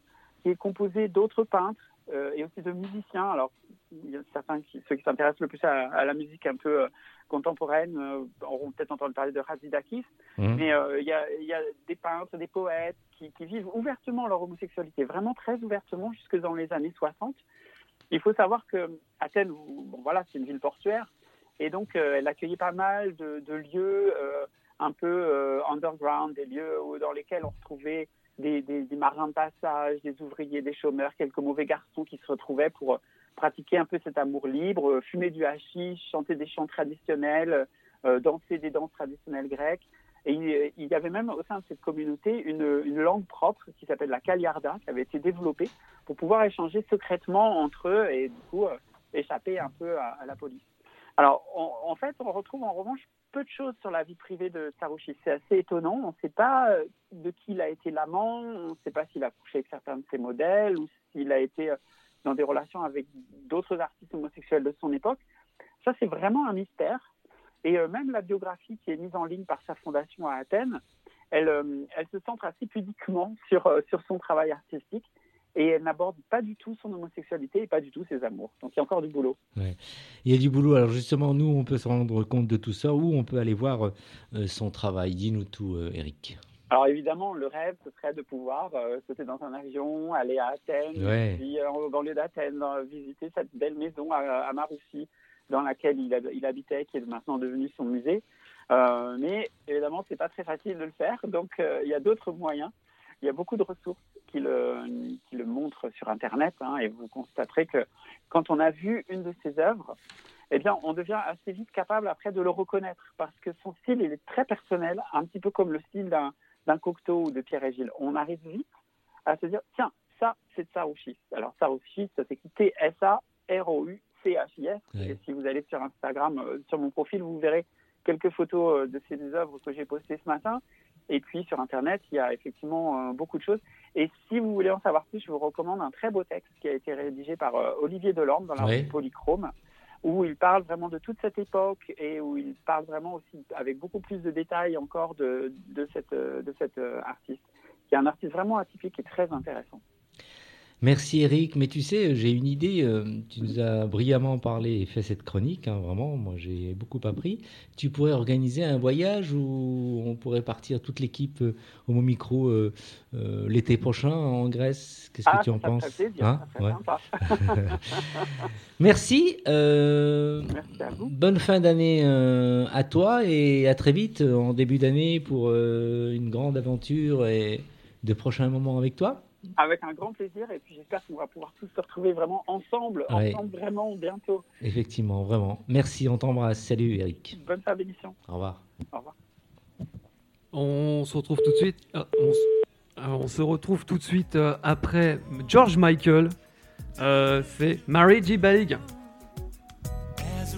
qui est composée d'autres peintres euh, et aussi de musiciens. Alors, il y a certains qui, ceux qui s'intéressent le plus à, à la musique un peu euh, contemporaine euh, auront peut-être entendu parler de Razidakis. Mhm. Mais il y, a, il y a des peintres, des poètes qui, qui vivent ouvertement leur homosexualité, vraiment très ouvertement jusque dans les années 60. Il faut savoir que Athènes, bon, voilà, c'est une ville portuaire, et donc elle accueillait pas mal de, de lieux un peu underground, des lieux où- dans lesquels on retrouvait des, marins de passage, des ouvriers, des chômeurs, quelques mauvais garçons qui se retrouvaient pour euh, pratiquer un peu cet amour libre, euh, fumer du hashish, chanter des chants traditionnels, euh, danser des danses traditionnelles grecques. Et il, y avait même au sein de cette communauté une, langue propre qui s'appelle la Kaliarda, qui avait été développée pour pouvoir échanger secrètement entre eux et du coup échapper un peu à, la police. Alors, en fait, on retrouve en revanche peu de choses sur la vie privée de Sarouchi. C'est assez étonnant. On ne sait pas euh, de qui il a été l'amant, on ne sait pas s'il a couché avec certains de ses modèles ou s'il a été euh, dans des relations avec d'autres artistes homosexuels de son époque. Ça, c'est vraiment un mystère. Et euh, même la biographie qui est mise en ligne par sa fondation à Athènes, elle, se centre assez pudiquement sur son travail artistique et elle n'aborde pas du tout son homosexualité et pas du tout ses amours. Donc il y a encore du boulot. Il y a du boulot. Alors justement, nous, on peut se rendre compte de tout ça ou on peut aller voir euh, son travail. Dis-nous tout, euh, Eric. Alors évidemment, le rêve, ce serait de pouvoir euh, sauter dans un avion, aller à Athènes, Ouais. puis euh, en banlieue d'Athènes, euh, visiter cette belle maison à, à Maroussi, dans laquelle il, il habitait, qui est maintenant devenue son musée. Euh, mais évidemment, c'est pas très facile de le faire, donc euh, il y a d'autres moyens. Il y a beaucoup de ressources qui le, qui le montrent sur Internet, hein, et vous constaterez que quand on a vu une de ses œuvres, eh bien, on devient assez vite capable après de le reconnaître, parce que son style, il est très personnel, un petit peu comme le style d'un Cocteau ou de Pierre et Gilles. On arrive vite à se dire, tiens, ça, c'est de Sarouchis. Alors, Sarouchis, ça s'écrit T-S-A-R-O-U-C-H-I-S. Et si vous allez sur Instagram, euh, sur mon profil, vous verrez quelques photos euh, de ces œuvres que j'ai postées ce matin. Et puis, sur Internet, il y a effectivement euh, beaucoup de choses. Et si vous voulez en savoir plus, je vous recommande un très beau texte qui a été rédigé par euh, Olivier Delorme dans la revue Polychrome où il parle vraiment de toute cette époque et où il parle vraiment aussi avec beaucoup plus de détails encore de, de cette, euh, de cette artiste, qui est un artiste vraiment atypique et très intéressant. Merci Eric, mais tu sais, j'ai une idée, euh, tu nous as brillamment parlé et fait cette chronique, hein, vraiment, moi j'ai beaucoup appris. Tu pourrais organiser un voyage où on pourrait partir toute l'équipe euh, au Mot Micro euh, euh, l'été prochain en Grèce? Qu'est-ce ah, que tu en ça penses? plaisir, Hein? ça serait Ouais. sympa. Merci, euh, Merci à vous. bonne fin d'année à toi et à très vite en début d'année pour une grande aventure et de prochains moments avec toi. Avec un grand plaisir et puis j'espère qu'on va pouvoir tous se retrouver vraiment ensemble, Ouais. ensemble vraiment bientôt. Effectivement, vraiment. Merci, on t'embrasse. Salut Eric. Bonne fin d'émission. Au revoir. Au revoir. On se retrouve tout de suite. ah, on, se- alors, on se retrouve tout de suite euh, après George Michael. Euh, c'est Mary J. Blige. As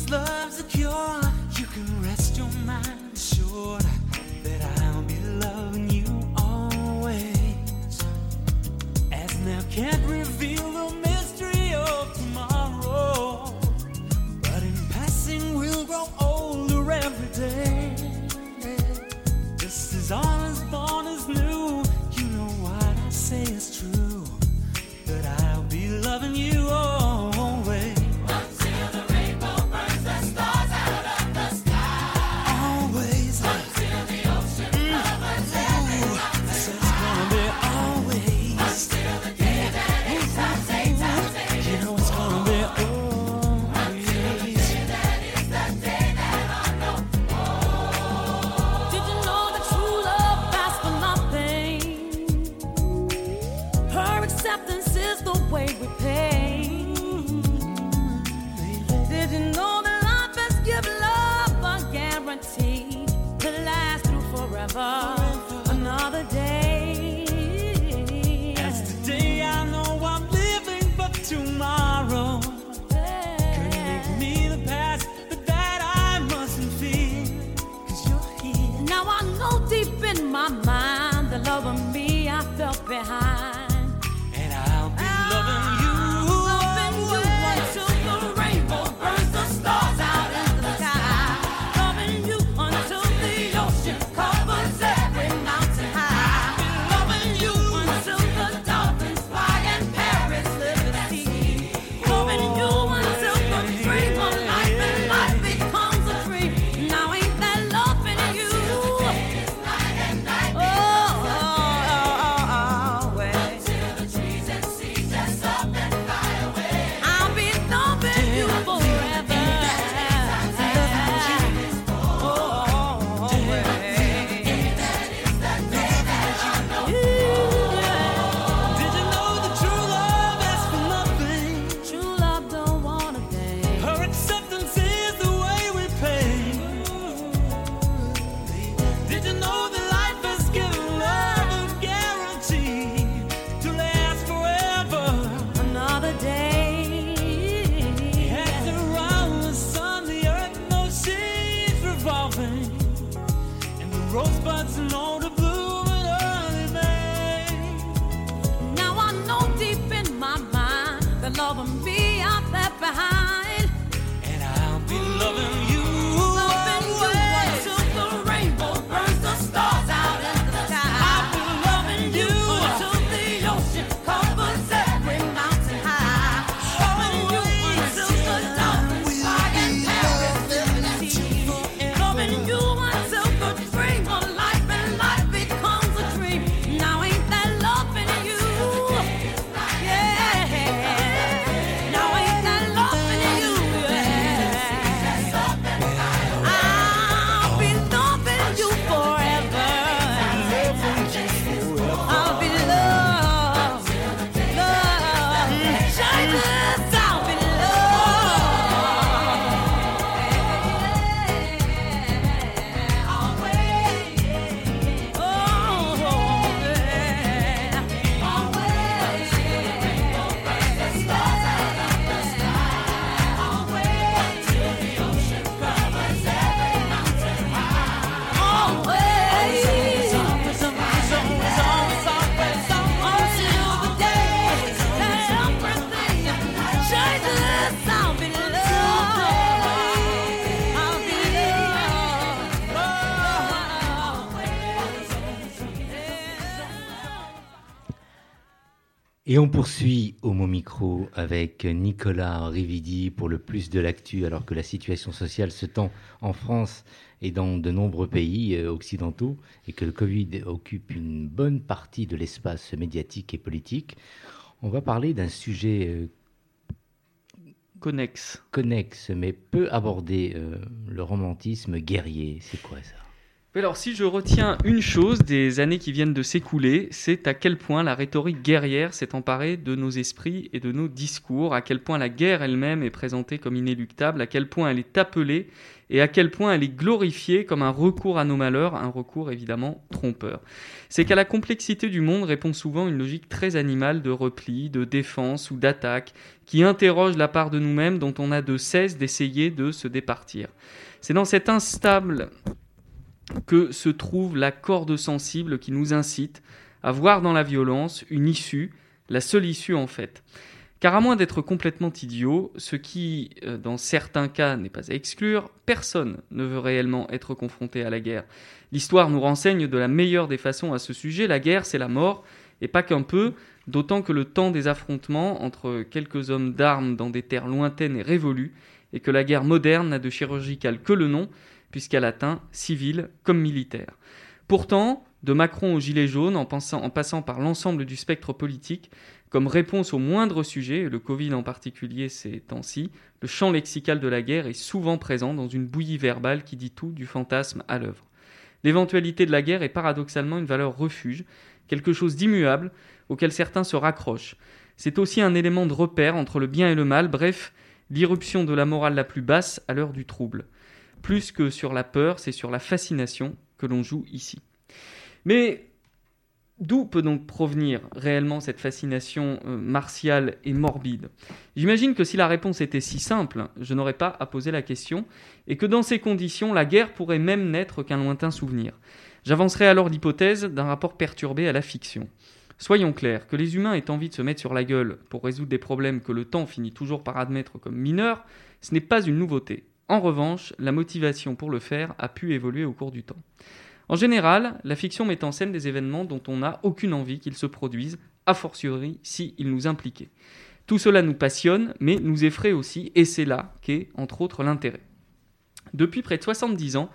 is love's a cure. You can rest your mind assured that I'll be loving you always. As now can't reveal the mystery of tomorrow. But in passing, we'll grow older every day. Just as honest, Et on poursuit au mot micro avec Nicolas Rividi pour le plus de l'actu, alors que la situation sociale se tend en France et dans de nombreux pays euh, occidentaux, et que le Covid occupe une bonne partie de l'espace médiatique et politique. On va parler d'un sujet euh, Connexe. connexe, mais peu abordé, euh, le romantisme guerrier. C'est quoi ça? Alors, si je retiens une chose des années qui viennent de s'écouler, c'est à quel point la rhétorique guerrière s'est emparée de nos esprits et de nos discours, à quel point la guerre elle-même est présentée comme inéluctable, à quel point elle est appelée et à quel point elle est glorifiée comme un recours à nos malheurs, un recours évidemment trompeur. C'est qu'à la complexité du monde répond souvent une logique très animale de repli, de défense ou d'attaque, qui interroge la part de nous-mêmes dont on a de cesse d'essayer de se départir. C'est dans cet instable que se trouve la corde sensible qui nous incite à voir dans la violence une issue, la seule issue en fait. Car à moins d'être complètement idiot, ce qui, euh, dans certains cas, n'est pas à exclure, personne ne veut réellement être confronté à la guerre. L'histoire nous renseigne de la meilleure des façons à ce sujet, la guerre c'est la mort, et pas qu'un peu, d'autant que le temps des affrontements entre quelques hommes d'armes dans des terres lointaines est révolu, et que la guerre moderne n'a de chirurgical que le nom, puisqu'elle atteint civil comme militaire. Pourtant, de Macron au gilet jaune, en, passant par l'ensemble du spectre politique, comme réponse au moindre sujet, et le Covid en particulier ces temps-ci, le champ lexical de la guerre est souvent présent dans une bouillie verbale qui dit tout du fantasme à l'œuvre. L'éventualité de la guerre est paradoxalement une valeur refuge, quelque chose d'immuable auquel certains se raccrochent. C'est aussi un élément de repère entre le bien et le mal, bref, l'irruption de la morale la plus basse à l'heure du trouble. Plus que sur la peur, c'est sur la fascination que l'on joue ici. Mais d'où peut donc provenir réellement cette fascination euh, martiale et morbide? J'imagine que si la réponse était si simple, je n'aurais pas à poser la question, et que dans ces conditions, la guerre pourrait même n'être qu'un lointain souvenir. J'avancerai alors l'hypothèse d'un rapport perturbé à la fiction. Soyons clairs, que les humains aient envie de se mettre sur la gueule pour résoudre des problèmes que le temps finit toujours par admettre comme mineurs, ce n'est pas une nouveauté. En revanche, la motivation pour le faire a pu évoluer au cours du temps. En général, la fiction met en scène des événements dont on n'a aucune envie qu'ils se produisent, a fortiori si ils nous impliquaient. Tout cela nous passionne, mais nous effraie aussi, et c'est là qu'est, entre autres, l'intérêt. Depuis près de 70 ans,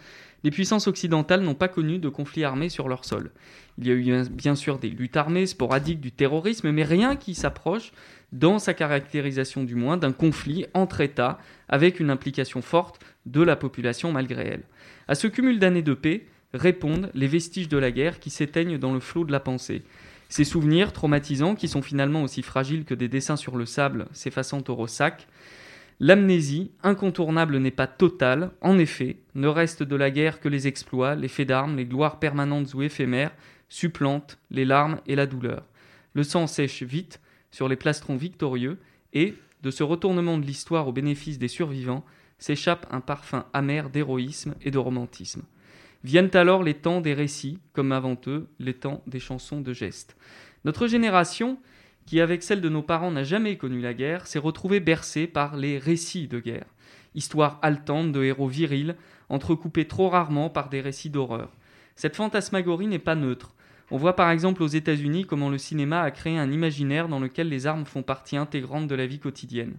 les puissances occidentales n'ont pas connu de conflits armés sur leur sol. Il y a eu bien- sûr des luttes armées sporadiques du terrorisme, mais rien qui s'approche, dans sa caractérisation du moins, d'un conflit entre États avec une implication forte de la population malgré elle. À ce cumul d'années de paix répondent les vestiges de la guerre qui s'éteignent dans le flot de la pensée. Ces souvenirs traumatisants, qui sont finalement aussi fragiles que des dessins sur le sable s'effaçant au ressac, L'amnésie, incontournable, n'est pas totale. En effet, ne reste de la guerre que les exploits, les faits d'armes, les gloires permanentes ou éphémères, supplantent les larmes et la douleur. Le sang sèche vite sur les plastrons victorieux et, de ce retournement de l'histoire au bénéfice des survivants, s'échappe un parfum amer d'héroïsme et de romantisme. Viennent alors les temps des récits, comme avant eux les temps des chansons de gestes. Notre génération, qui, avec celle de nos parents, n'a jamais connu la guerre, s'est retrouvée bercée par les récits de guerre. Histoire haletante de héros virils, entrecoupés trop rarement par des récits d'horreur. Cette fantasmagorie n'est pas neutre. On voit par exemple aux États-Unis comment le cinéma a créé un imaginaire dans lequel les armes font partie intégrante de la vie quotidienne.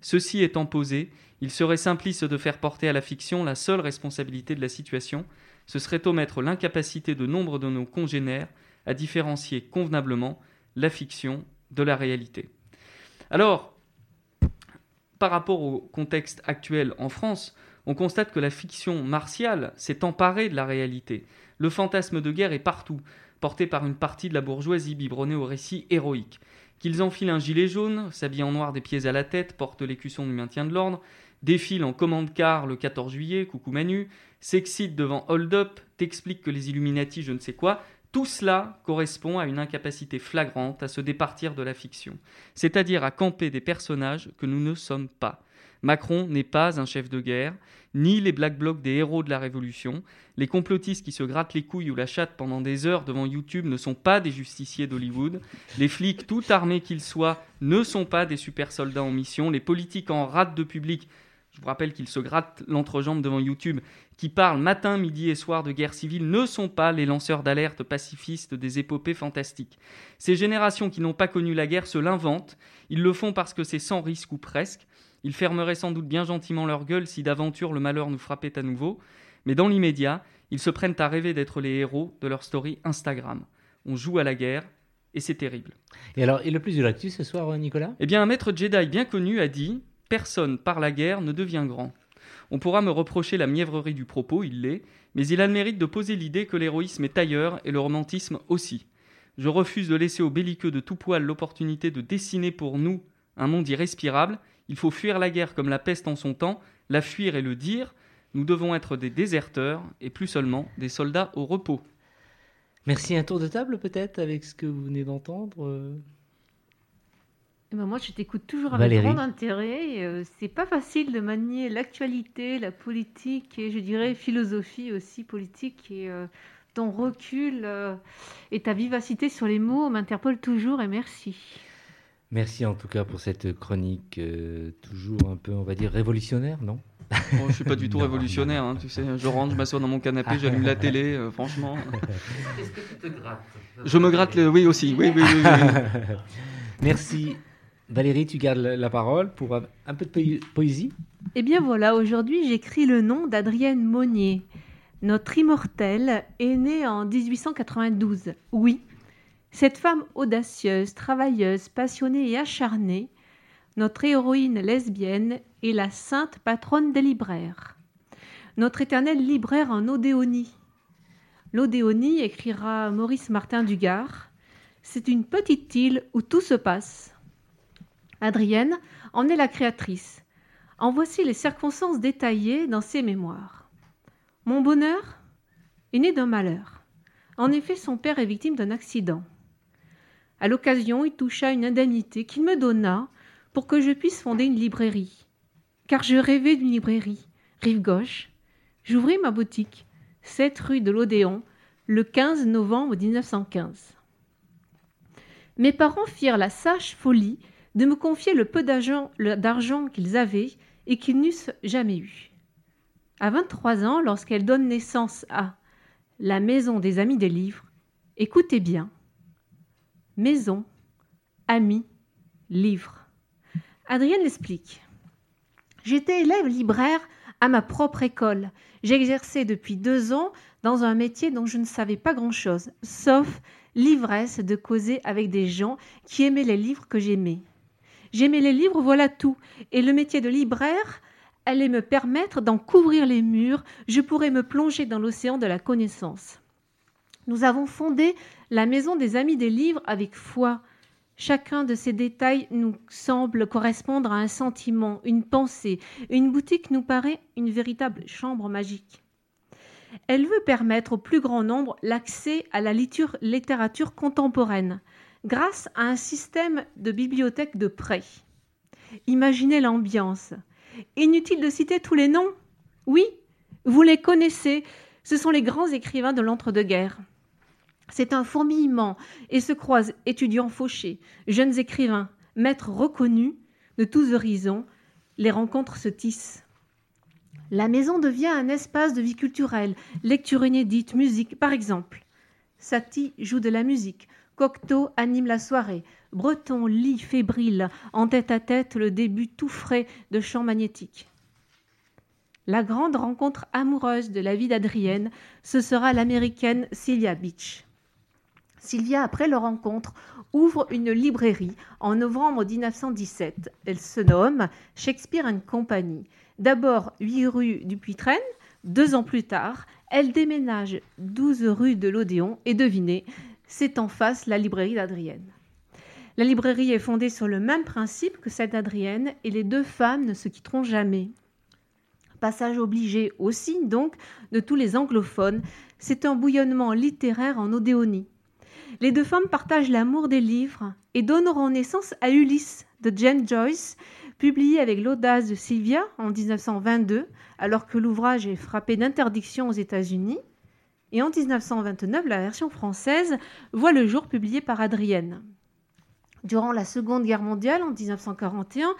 Ceci étant posé, il serait simpliste de faire porter à la fiction la seule responsabilité de la situation, ce serait omettre l'incapacité de nombre de nos congénères à différencier convenablement la fiction de la réalité. Alors, par rapport au contexte actuel en France, on constate que la fiction martiale s'est emparée de la réalité. Le fantasme de guerre est partout, porté par une partie de la bourgeoisie biberonnée au récit héroïque. Qu'ils enfilent un gilet jaune, s'habillent en noir des pieds à la tête, portent l'écusson du maintien de l'ordre, défilent en commande car le 14 juillet, coucou Manu, s'excitent devant Hold Up, t'expliquent que les Illuminati je ne sais quoi, tout cela correspond à une incapacité flagrante à se départir de la fiction, c'est-à-dire à camper des personnages que nous ne sommes pas. Macron n'est pas un chef de guerre, ni les Black Blocs des héros de la Révolution. Les complotistes qui se grattent les couilles ou la chatte pendant des heures devant YouTube ne sont pas des justiciers d'Hollywood. Les flics, tout armés qu'ils soient, ne sont pas des super soldats en mission. Les politiques en rate de public, je vous rappelle qu'ils se grattent l'entrejambe devant YouTube, qui parlent matin, midi et soir de guerre civile, ne sont pas les lanceurs d'alerte pacifistes des épopées fantastiques. Ces générations qui n'ont pas connu la guerre se l'inventent. Ils le font parce que c'est sans risque ou presque. Ils fermeraient sans doute bien gentiment leur gueule si d'aventure le malheur nous frappait à nouveau, mais dans l'immédiat, ils se prennent à rêver d'être les héros de leur story Instagram. On joue à la guerre, et c'est terrible. Et alors, et le plus de l'actu ce soir, Nicolas? Eh bien, un maître Jedi bien connu a dit Personne par la guerre ne devient grand. On pourra me reprocher la mièvrerie du propos, il l'est, mais il a le mérite de poser l'idée que l'héroïsme est ailleurs et le romantisme aussi. Je refuse de laisser aux belliqueux de tout poil l'opportunité de dessiner pour nous un monde irrespirable. Il faut fuir la guerre comme la peste en son temps, la fuir et le dire. Nous devons être des déserteurs et plus seulement des soldats au repos. Merci. Un tour de table peut-être avec ce que vous venez d'entendre euh ben, moi, je t'écoute toujours Valérie. avec grand intérêt. euh, c'est pas facile de manier l'actualité, la politique et je dirais philosophie aussi politique. Et euh, ton recul euh, et ta vivacité sur les mots m'interpellent toujours et merci. Merci en tout cas pour cette chronique euh, toujours un peu, on va dire, révolutionnaire, non? Oh, je suis pas du tout Non, révolutionnaire, hein, tu sais. Je rentre, je m'assois dans mon canapé, j'allume la télé, euh, franchement. Est-ce que tu te grattes? Je me gratte le. Oui, aussi. Oui, oui, oui. oui, oui. Merci. Valérie, tu gardes la parole pour un, peu de poé- poésie. Eh bien voilà, aujourd'hui j'écris le nom d'Adrienne Monnier. Notre immortelle est née en 1892. Oui, cette femme audacieuse, travailleuse, passionnée et acharnée, notre héroïne lesbienne est la sainte patronne des libraires. Notre éternel libraire en Odéonie. L'Odéonie, écrira Maurice Martin Dugard, c'est une petite île où tout se passe. Adrienne en est la créatrice. En voici les circonstances détaillées dans ses mémoires. Mon bonheur est né d'un malheur. En effet, son père est victime d'un accident. À l'occasion, il toucha une indemnité qu'il me donna pour que je puisse fonder une librairie. Car je rêvais d'une librairie. Rive gauche. J'ouvris ma boutique, 7 rue de l'Odéon, le 15 novembre 1915. Mes parents firent la sage folie de me confier le peu d'argent qu'ils avaient et qu'ils n'eussent jamais eu. À 23 ans, lorsqu'elle donne naissance à la Maison des Amis des Livres, écoutez bien. Maison, amis, livres. Adrienne l'explique. J'étais élève libraire à ma propre école. J'exerçais depuis deux ans dans un métier dont je ne savais pas grand-chose, sauf l'ivresse de causer avec des gens qui aimaient les livres que j'aimais. J'aimais les livres, voilà tout. Et le métier de libraire allait me permettre d'en couvrir les murs. Je pourrais me plonger dans l'océan de la connaissance. Nous avons fondé la Maison des Amis des Livres avec foi. Chacun de ces détails nous semble correspondre à un sentiment, une pensée. Une boutique nous paraît une véritable chambre magique. Elle veut permettre au plus grand nombre l'accès à la littérature contemporaine grâce à un système de bibliothèque de prêt. Imaginez l'ambiance. Inutile de citer tous les noms Oui, vous les connaissez. Ce sont les grands écrivains de l'entre-deux-guerres. C'est un fourmillement et se croisent étudiants fauchés, jeunes écrivains, maîtres reconnus de tous horizons. Les rencontres se tissent. La maison devient un espace de vie culturelle, lecture inédite, musique par exemple. Satie joue de la musique, Cocteau anime la soirée, Breton lit fébrile, en tête à tête le début tout frais de chants magnétiques. La grande rencontre amoureuse de la vie d'Adrienne, ce sera l'américaine Sylvia Beach. Sylvia, après leur rencontre, ouvre une librairie en novembre 1917. Elle se nomme Shakespeare and Company. D'abord 8 rue du Puy-Traîne, deux ans plus tard, elle déménage 12 rue de l'Odéon et devinez, c'est en face la librairie d'Adrienne. La librairie est fondée sur le même principe que celle d'Adrienne et les deux femmes ne se quitteront jamais. Passage obligé aussi, donc, de tous les anglophones, c'est un bouillonnement littéraire en Odéonie. Les deux femmes partagent l'amour des livres et donneront naissance à Ulysse de Jane Joyce, publié avec l'audace de Sylvia en 1922, alors que l'ouvrage est frappé d'interdiction aux États-Unis. Et en 1929, la version française voit le jour publié par Adrienne. Durant la Seconde Guerre mondiale, en 1941,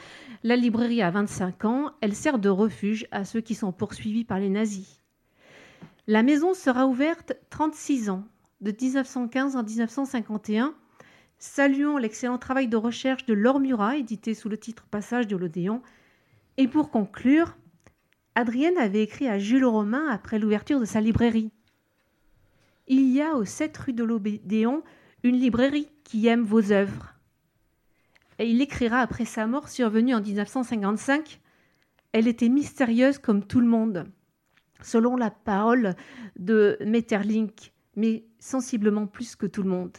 la librairie a 25 ans. Elle sert de refuge à ceux qui sont poursuivis par les nazis. La maison sera ouverte 36 ans, de 1915 à 1951. Saluons l'excellent travail de recherche de Laure Murat, édité sous le titre Passage de l'Odéon. Et pour conclure, Adrienne avait écrit à Jules Romain après l'ouverture de sa librairie. Il y a aux 7 rue de l'Odéon une librairie qui aime vos œuvres. Et il écrira après sa mort survenue en 1955 Elle était mystérieuse comme tout le monde, selon la parole de Metterlink, mais sensiblement plus que tout le monde.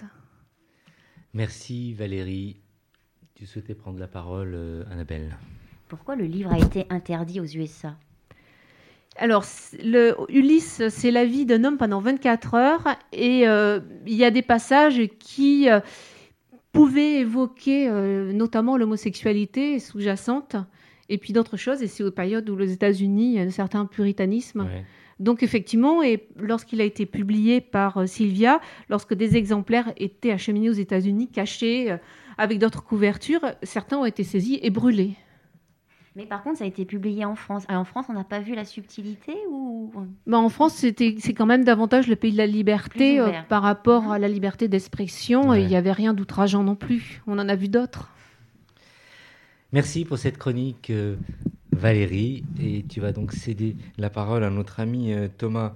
Merci Valérie. Tu souhaitais prendre la parole, euh, Annabelle Pourquoi le livre a été interdit aux USA Alors, le, Ulysse, c'est la vie d'un homme pendant 24 heures et euh, il y a des passages qui euh, pouvaient évoquer euh, notamment l'homosexualité sous-jacente et puis d'autres choses. Et c'est aux périodes où les États-Unis, il y a un certain puritanisme. Ouais. Donc effectivement, et lorsqu'il a été publié par Sylvia, lorsque des exemplaires étaient acheminés aux États-Unis, cachés avec d'autres couvertures, certains ont été saisis et brûlés. Mais par contre, ça a été publié en France. Alors, en France, on n'a pas vu la subtilité ou Mais en France, c'était, c'est quand même davantage le pays de la liberté euh, par rapport Mhm. à la liberté d'expression. Ouais. Et il n'y avait rien d'outrageant non plus. On en a vu d'autres. Merci pour cette chronique, euh, Valérie. Et tu vas donc céder la parole à notre ami euh, Thomas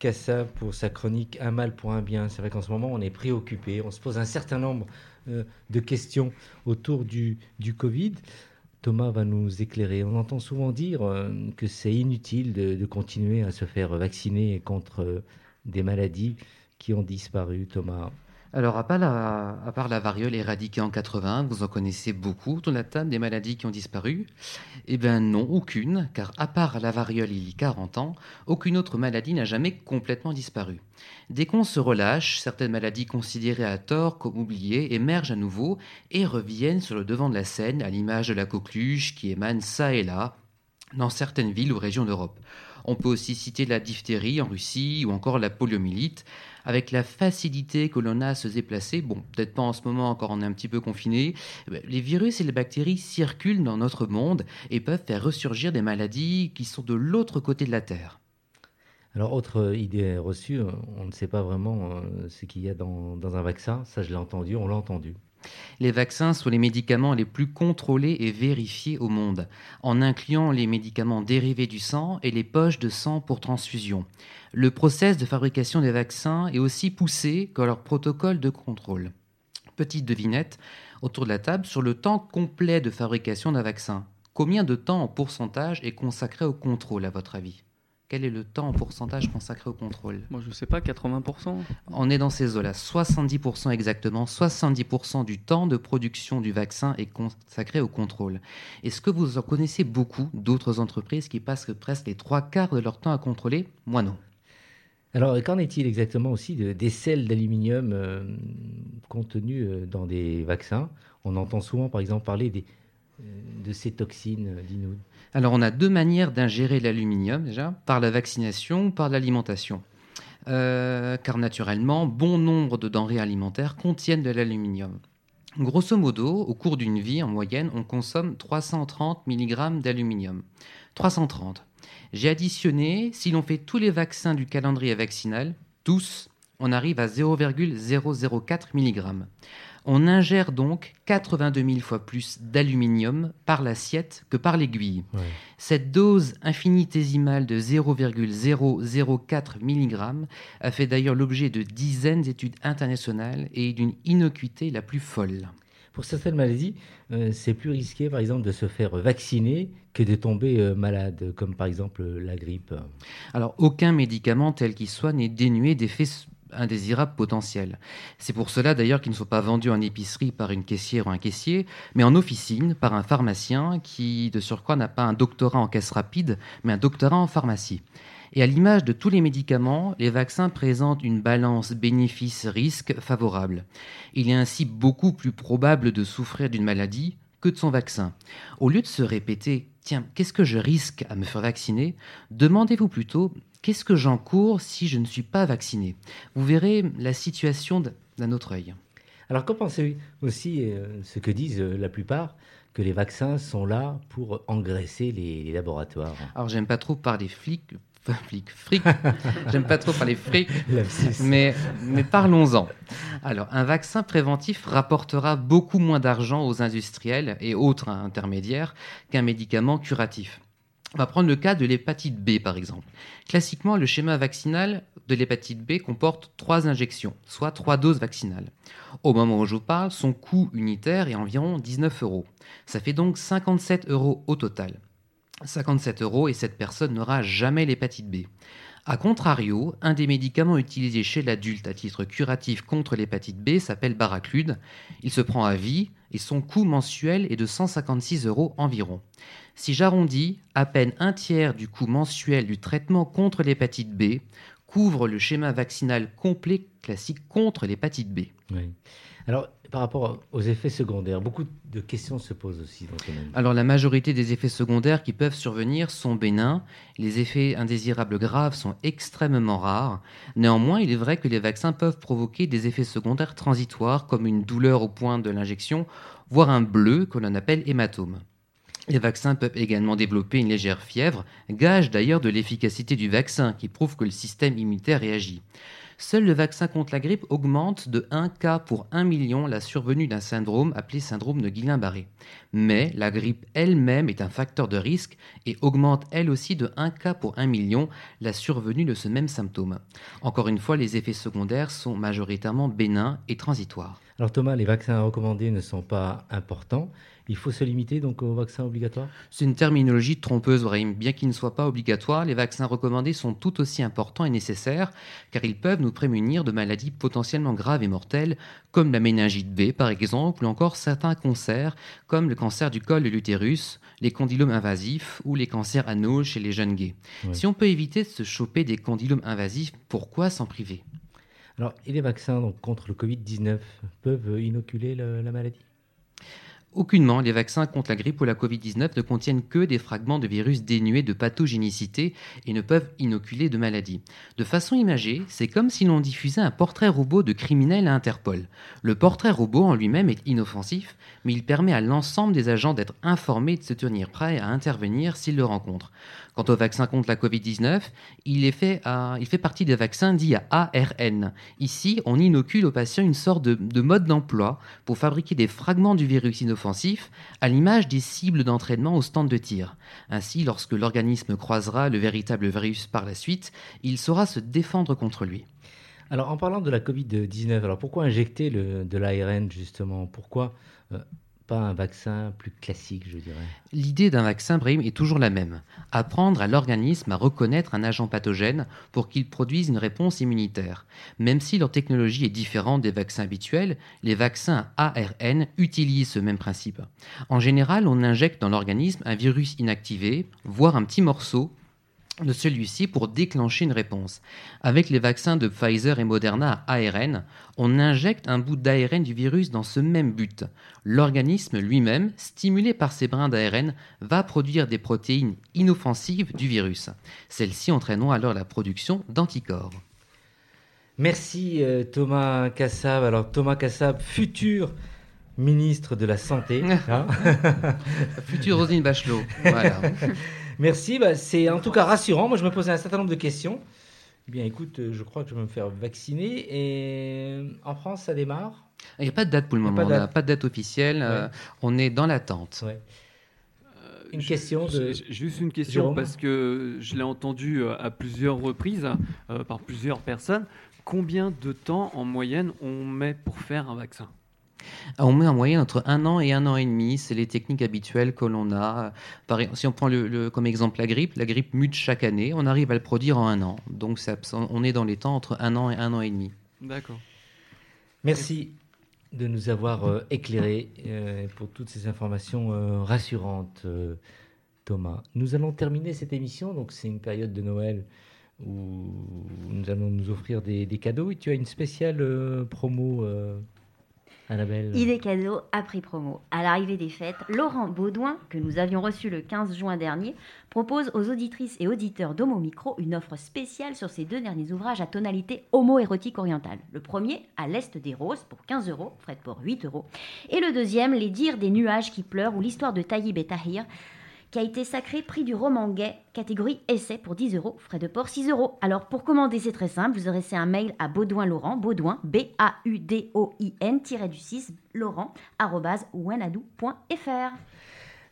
Cassa pour sa chronique Un mal pour un bien. C'est vrai qu'en ce moment, on est préoccupé. On se pose un certain nombre euh, de questions autour du, du Covid. Thomas va nous éclairer. On entend souvent dire euh, que c'est inutile de, continuer à se faire vacciner contre euh, des maladies qui ont disparu. Thomas, Alors, à part, la, variole éradiquée en 80, vous en connaissez beaucoup autour de la des maladies qui ont disparu? Eh bien non, aucune, car à part la variole il y a 40 ans, aucune autre maladie n'a jamais complètement disparu. Dès qu'on se relâche, certaines maladies considérées à tort comme oubliées émergent à nouveau et reviennent sur le devant de la scène, à l'image de la coqueluche qui émane ça et là dans certaines villes ou régions d'Europe. On peut aussi citer la diphtérie en Russie ou encore la poliomyélite, avec la facilité que l'on a à se déplacer, bon, peut-être pas en ce moment encore, on est un petit peu confiné, eh ben, les virus et les bactéries circulent dans notre monde et peuvent faire ressurgir des maladies qui sont de l'autre côté de la Terre. Alors, autre idée reçue, euh, on ne sait pas vraiment euh, ce qu'il y a dans, dans un vaccin. Ça, je l'ai entendu, on l'a entendu. Les vaccins sont les médicaments les plus contrôlés et vérifiés au monde, en incluant les médicaments dérivés du sang et les poches de sang pour transfusion. Le process de fabrication des vaccins est aussi poussé que leur protocole de contrôle. Petite devinette autour de la table sur le temps complet de fabrication d'un vaccin. Combien de temps en pourcentage est consacré au contrôle à votre avis? Quel est le temps en pourcentage consacré au contrôle? Moi, je sais pas, 80%. on est dans ces eaux-là. 70% exactement, 70% du temps de production du vaccin est consacré au contrôle. Est-ce que vous en connaissez beaucoup d'autres entreprises qui passent presque les trois quarts de leur temps à contrôler? Moi non. Alors, qu'en est-il exactement aussi de- des sels d'aluminium euh, contenus euh, dans des vaccins? On entend souvent, par exemple, parler des, de ces toxines, euh, dis-nous. Alors on a deux manières d'ingérer l'aluminium déjà, par la vaccination ou par l'alimentation. euh, car naturellement, bon nombre de denrées alimentaires contiennent de l'aluminium. Grosso modo, au cours d'une vie, en moyenne, on consomme 330 mg d'aluminium. 330. J'ai additionné, si l'on fait tous les vaccins du calendrier vaccinal, tous, on arrive à 0,004 mg. On ingère donc 82 000 fois plus d'aluminium par l'assiette que par l'aiguille. Ouais. Cette dose infinitésimale de 0,004 mg a fait d'ailleurs l'objet de dizaines d'études internationales et d'une innocuité la plus folle. Pour certaines maladies, euh, c'est plus risqué, par exemple, de se faire vacciner que de tomber euh, malade, comme par exemple euh, la grippe. Alors, aucun médicament tel qu'il soit n'est dénué d'effets indésirables potentiels. C'est pour cela d'ailleurs qu'il ne sont pas vendus en épicerie par une caissière ou un caissier, mais en officine par un pharmacien qui, de surcroît, n'a pas un doctorat en caisse rapide, mais un doctorat en pharmacie. Et à l'image de tous les médicaments, les vaccins présentent une balance bénéfice-risque favorable. Il est ainsi beaucoup plus probable de souffrir d'une maladie que de son vaccin. Au lieu de se répéter Tiens, qu'est-ce que je risque à me faire vacciner? demandez-vous plutôt Qu'est-ce que j'encours si je ne suis pas vacciné? Vous verrez la situation d'un autre œil. Alors, qu'en pensez-vous? Aussi euh, ce que disent euh, la plupart que les vaccins sont là pour engraisser les, les laboratoires Alors, j'aime pas trop parler flics. enfin, flics, fric. j'aime pas trop parler fric. Mais parlons-en. Alors, un vaccin préventif rapportera beaucoup moins d'argent aux industriels et autres intermédiaires qu'un médicament curatif. On va prendre le cas de l'hépatite B, par exemple. Classiquement, le schéma vaccinal de l'hépatite B comporte trois injections, soit trois doses vaccinales. Au moment où je vous parle, son coût unitaire est environ 19 euros. Ça fait donc 57 euros au total. 57 euros et cette personne n'aura jamais l'hépatite B. A contrario, un des médicaments utilisés chez l'adulte à titre curatif contre l'hépatite B s'appelle Baraclude. Il se prend à vie et son coût mensuel est de 156 euros environ. Si j'arrondis, à peine un tiers du coût mensuel du traitement contre l'hépatite B couvre le schéma vaccinal complet classique contre l'hépatite B. Oui. Alors, par rapport aux effets secondaires, beaucoup de questions se posent aussi dans ce domaine. Alors la majorité des effets secondaires qui peuvent survenir sont bénins. Les effets indésirables graves sont extrêmement rares. Néanmoins, il est vrai que les vaccins peuvent provoquer des effets secondaires transitoires comme une douleur au point de l'injection, voire un bleu que l'on appelle hématome. Les vaccins peuvent également développer une légère fièvre, gage d'ailleurs de l'efficacité du vaccin qui prouve que le système immunitaire réagit. Seul le vaccin contre la grippe augmente de 1 cas pour 1 million la survenue d'un syndrome appelé syndrome de Guillain-Barré. Mais la grippe elle-même est un facteur de risque et augmente elle aussi de 1 cas pour 1 million la survenue de ce même symptôme. Encore une fois, les effets secondaires sont majoritairement bénins et transitoires. Alors Thomas, les vaccins recommandés ne sont pas importants. Il faut se limiter donc aux vaccins obligatoires C'est une terminologie trompeuse, Brahim. Bien qu'ils ne soient pas obligatoires, les vaccins recommandés sont tout aussi importants et nécessaires, car ils peuvent nous prémunir de maladies potentiellement graves et mortelles, comme la méningite B par exemple, ou encore certains cancers, comme le cancer du col de l'utérus, les condylomes invasifs ou les cancers anaux chez les jeunes gays. Ouais. Si on peut éviter de se choper des condylomes invasifs, pourquoi s'en priver? Alors, et les vaccins donc, contre le Covid-19 peuvent inoculer le- la maladie? Aucunement, les vaccins contre la grippe ou la Covid-19 ne contiennent que des fragments de virus dénués de pathogénicité et ne peuvent inoculer de maladies. De façon imagée, c'est comme si l'on diffusait un portrait robot de criminel à Interpol. Le portrait robot en lui-même est inoffensif, mais il permet à l'ensemble des agents d'être informés et de se tenir prêts à intervenir s'ils le rencontrent. Quant au vaccin contre la Covid-19, il, fait partie des vaccins dits à ARN. Ici, on inocule au patient une sorte de, de mode d'emploi pour fabriquer des fragments du virus inoffensif à l'image des cibles d'entraînement au stand de tir. Ainsi, lorsque l'organisme croisera le véritable virus par la suite, il saura se défendre contre lui. Alors, en parlant de la Covid-19, alors pourquoi injecter de l'ARN justement? Pourquoi euh, un vaccin plus classique, je dirais L'idée d'un vaccin, Brahim, est toujours la même. Apprendre à l'organisme à reconnaître un agent pathogène pour qu'il produise une réponse immunitaire. Même si leur technologie est différente des vaccins habituels, les vaccins ARN utilisent ce même principe. En général, on injecte dans l'organisme un virus inactivé, voire un petit morceau de celui-ci pour déclencher une réponse. Avec les vaccins de Pfizer et Moderna à ARN, on injecte un bout d'ARN du virus dans ce même but. L'organisme lui-même, stimulé par ces brins d'ARN, va produire des protéines inoffensives du virus. Celles-ci entraînant alors la production d'anticorps. Merci euh, Thomas Kassab. Alors Thomas Kassab, futur ministre de la Santé. hein. Future Roselyne Bachelot. Voilà. Merci, bah, c'est en tout cas rassurant. Moi je me posais un certain nombre de questions. Eh bien écoute, euh, je crois que je vais me faire vacciner. Et euh, en France ça démarre? Il n'y a pas de date pour le Il y a moment. pas de On date. n'a pas de date officielle. euh, on est dans l'attente. Ouais. Une question de... Juste une question, Jérôme parce que je l'ai entendu à plusieurs reprises euh, par plusieurs personnes. Combien de temps en moyenne on met pour faire un vaccin? On met en moyenne entre un an et un an et demi. C'est les techniques habituelles que l'on a. Par exemple, si on prend le, le- comme exemple la grippe, la grippe mute chaque année. On arrive à le produire en un an. Donc on est dans les temps entre un an et un an et demi. D'accord. Merci de nous avoir euh, éclairés euh, pour toutes ces informations euh, rassurantes, euh, Thomas. Nous allons terminer cette émission, donc c'est une période de Noël où nous allons nous offrir des, des cadeaux. Et tu as une spéciale euh, promo, euh, Annabelle Idée cadeau à prix promo. À l'arrivée des fêtes, Laurent Baudouin, que nous avions reçu le 15 juin dernier, propose aux auditrices et auditeurs d'Homo Micro une offre spéciale sur ses deux derniers ouvrages à tonalité homo-érotique orientale. Le premier, À l'Est des Roses, pour 15 euros, frais port 8 euros. Et le deuxième, Les dires des nuages qui pleurent, ou l'histoire de Taïb et Tahir, qui a été sacré prix du roman gay, catégorie essai pour 10 euros, frais de port 6 euros. Alors pour commander, c'est très simple, vous adressez un mail à Baudouin Laurent, Baudouin, B-A-U-D-O-I-N, du 6, Laurent, arrobase, wanadoo.fr.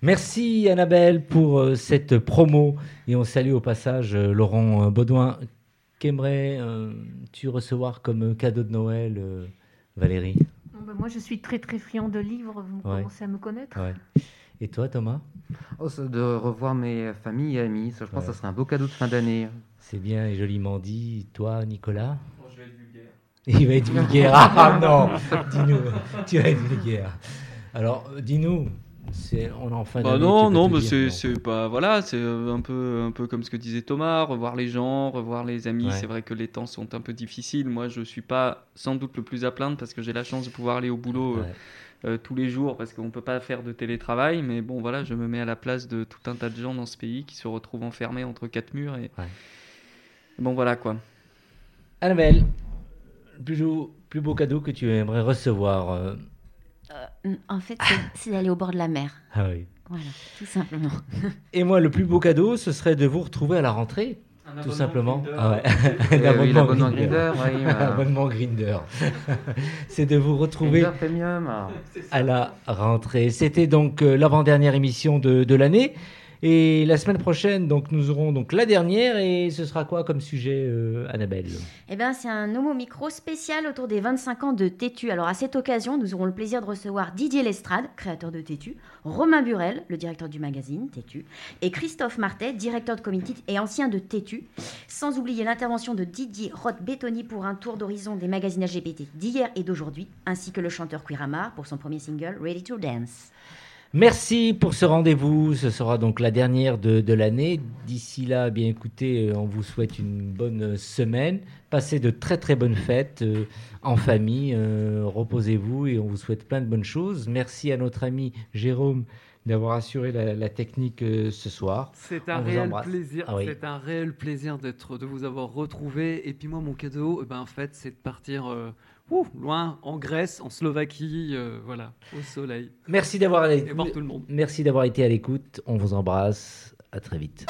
Merci Annabelle pour euh, cette promo. Et on salue au passage euh, Laurent euh, Baudouin. Qu'aimerais-tu recevoir comme cadeau de Noël, Valérie? Bon, ben, moi, je suis très très friand de livres. Vous Ouais. commencez à me connaître. Ouais. Et toi, Thomas? Oh, de revoir mes familles et amis, ça, je pense Ouais. que ça serait un beau cadeau de fin d'année. C'est bien et joliment dit. Toi, Nicolas? Je vais être vulgaire. Il va être vulgaire. Ah non Dis-nous, tu vas être vulgaire. Alors, dis-nous, on est en fin Bah d'année, non, non, dire, c'est, pas voilà, c'est euh, un peu, un peu comme ce que disait Thomas, revoir les gens, revoir les amis. Ouais. C'est vrai que les temps sont un peu difficiles. Moi, je suis pas sans doute le plus à plaindre parce que j'ai la chance de pouvoir aller au boulot Ouais. euh, tous les jours parce qu'on peut pas faire de télétravail. Mais bon, voilà, je me mets à la place de tout un tas de gens dans ce pays qui se retrouvent enfermés entre quatre murs et Ouais. bon voilà quoi. Annabelle, le plus, beau- plus beau cadeau que tu aimerais recevoir euh, Euh, en fait, c'est, c'est d'aller au bord de la mer. Ah oui. Voilà, tout simplement. Et moi, le plus beau cadeau, ce serait de vous retrouver à la rentrée. Tout simplement. Ah ouais. Oui, L'abonnement oui. L'abonnement Grindr. C'est de vous retrouver Premium. à la rentrée. C'était donc euh, l'avant-dernière émission de, de l'année. Et la semaine prochaine, donc, nous aurons donc la dernière. Et ce sera quoi comme sujet, euh, Annabelle? Eh bien, c'est un Homo Micro spécial autour des 25 ans de Tétu. Alors, à cette occasion, nous aurons le plaisir de recevoir Didier Lestrade, créateur de Tétu, Romain Burel, le directeur du magazine Tétu, et Christophe Martet, directeur de comité et ancien de Tétu. Sans oublier l'intervention de Didier Roth-Bétoni pour un tour d'horizon des magazines LGBT d'hier et d'aujourd'hui, ainsi que le chanteur Queeramar pour son premier single Ready to Dance. Merci pour ce rendez-vous. Ce sera donc la dernière de, de l'année. D'ici là, bien écoutez, euh, on vous souhaite une bonne semaine. Passez de très très bonnes fêtes euh, en famille. euh, Reposez-vous et on vous souhaite plein de bonnes choses. Merci à notre ami Jérôme d'avoir assuré la, la technique euh, ce soir. C'est un réel plaisir. Ah. C'est un réel plaisir d'être, de vous avoir retrouvé. Et puis moi, mon cadeau, eh ben, en fait, c'est de partir ouh, loin, en Grèce, en Slovaquie, euh, voilà, au soleil. Merci d'avoir voir tout le monde. Merci d'avoir été à l'écoute. On vous embrasse. À très vite.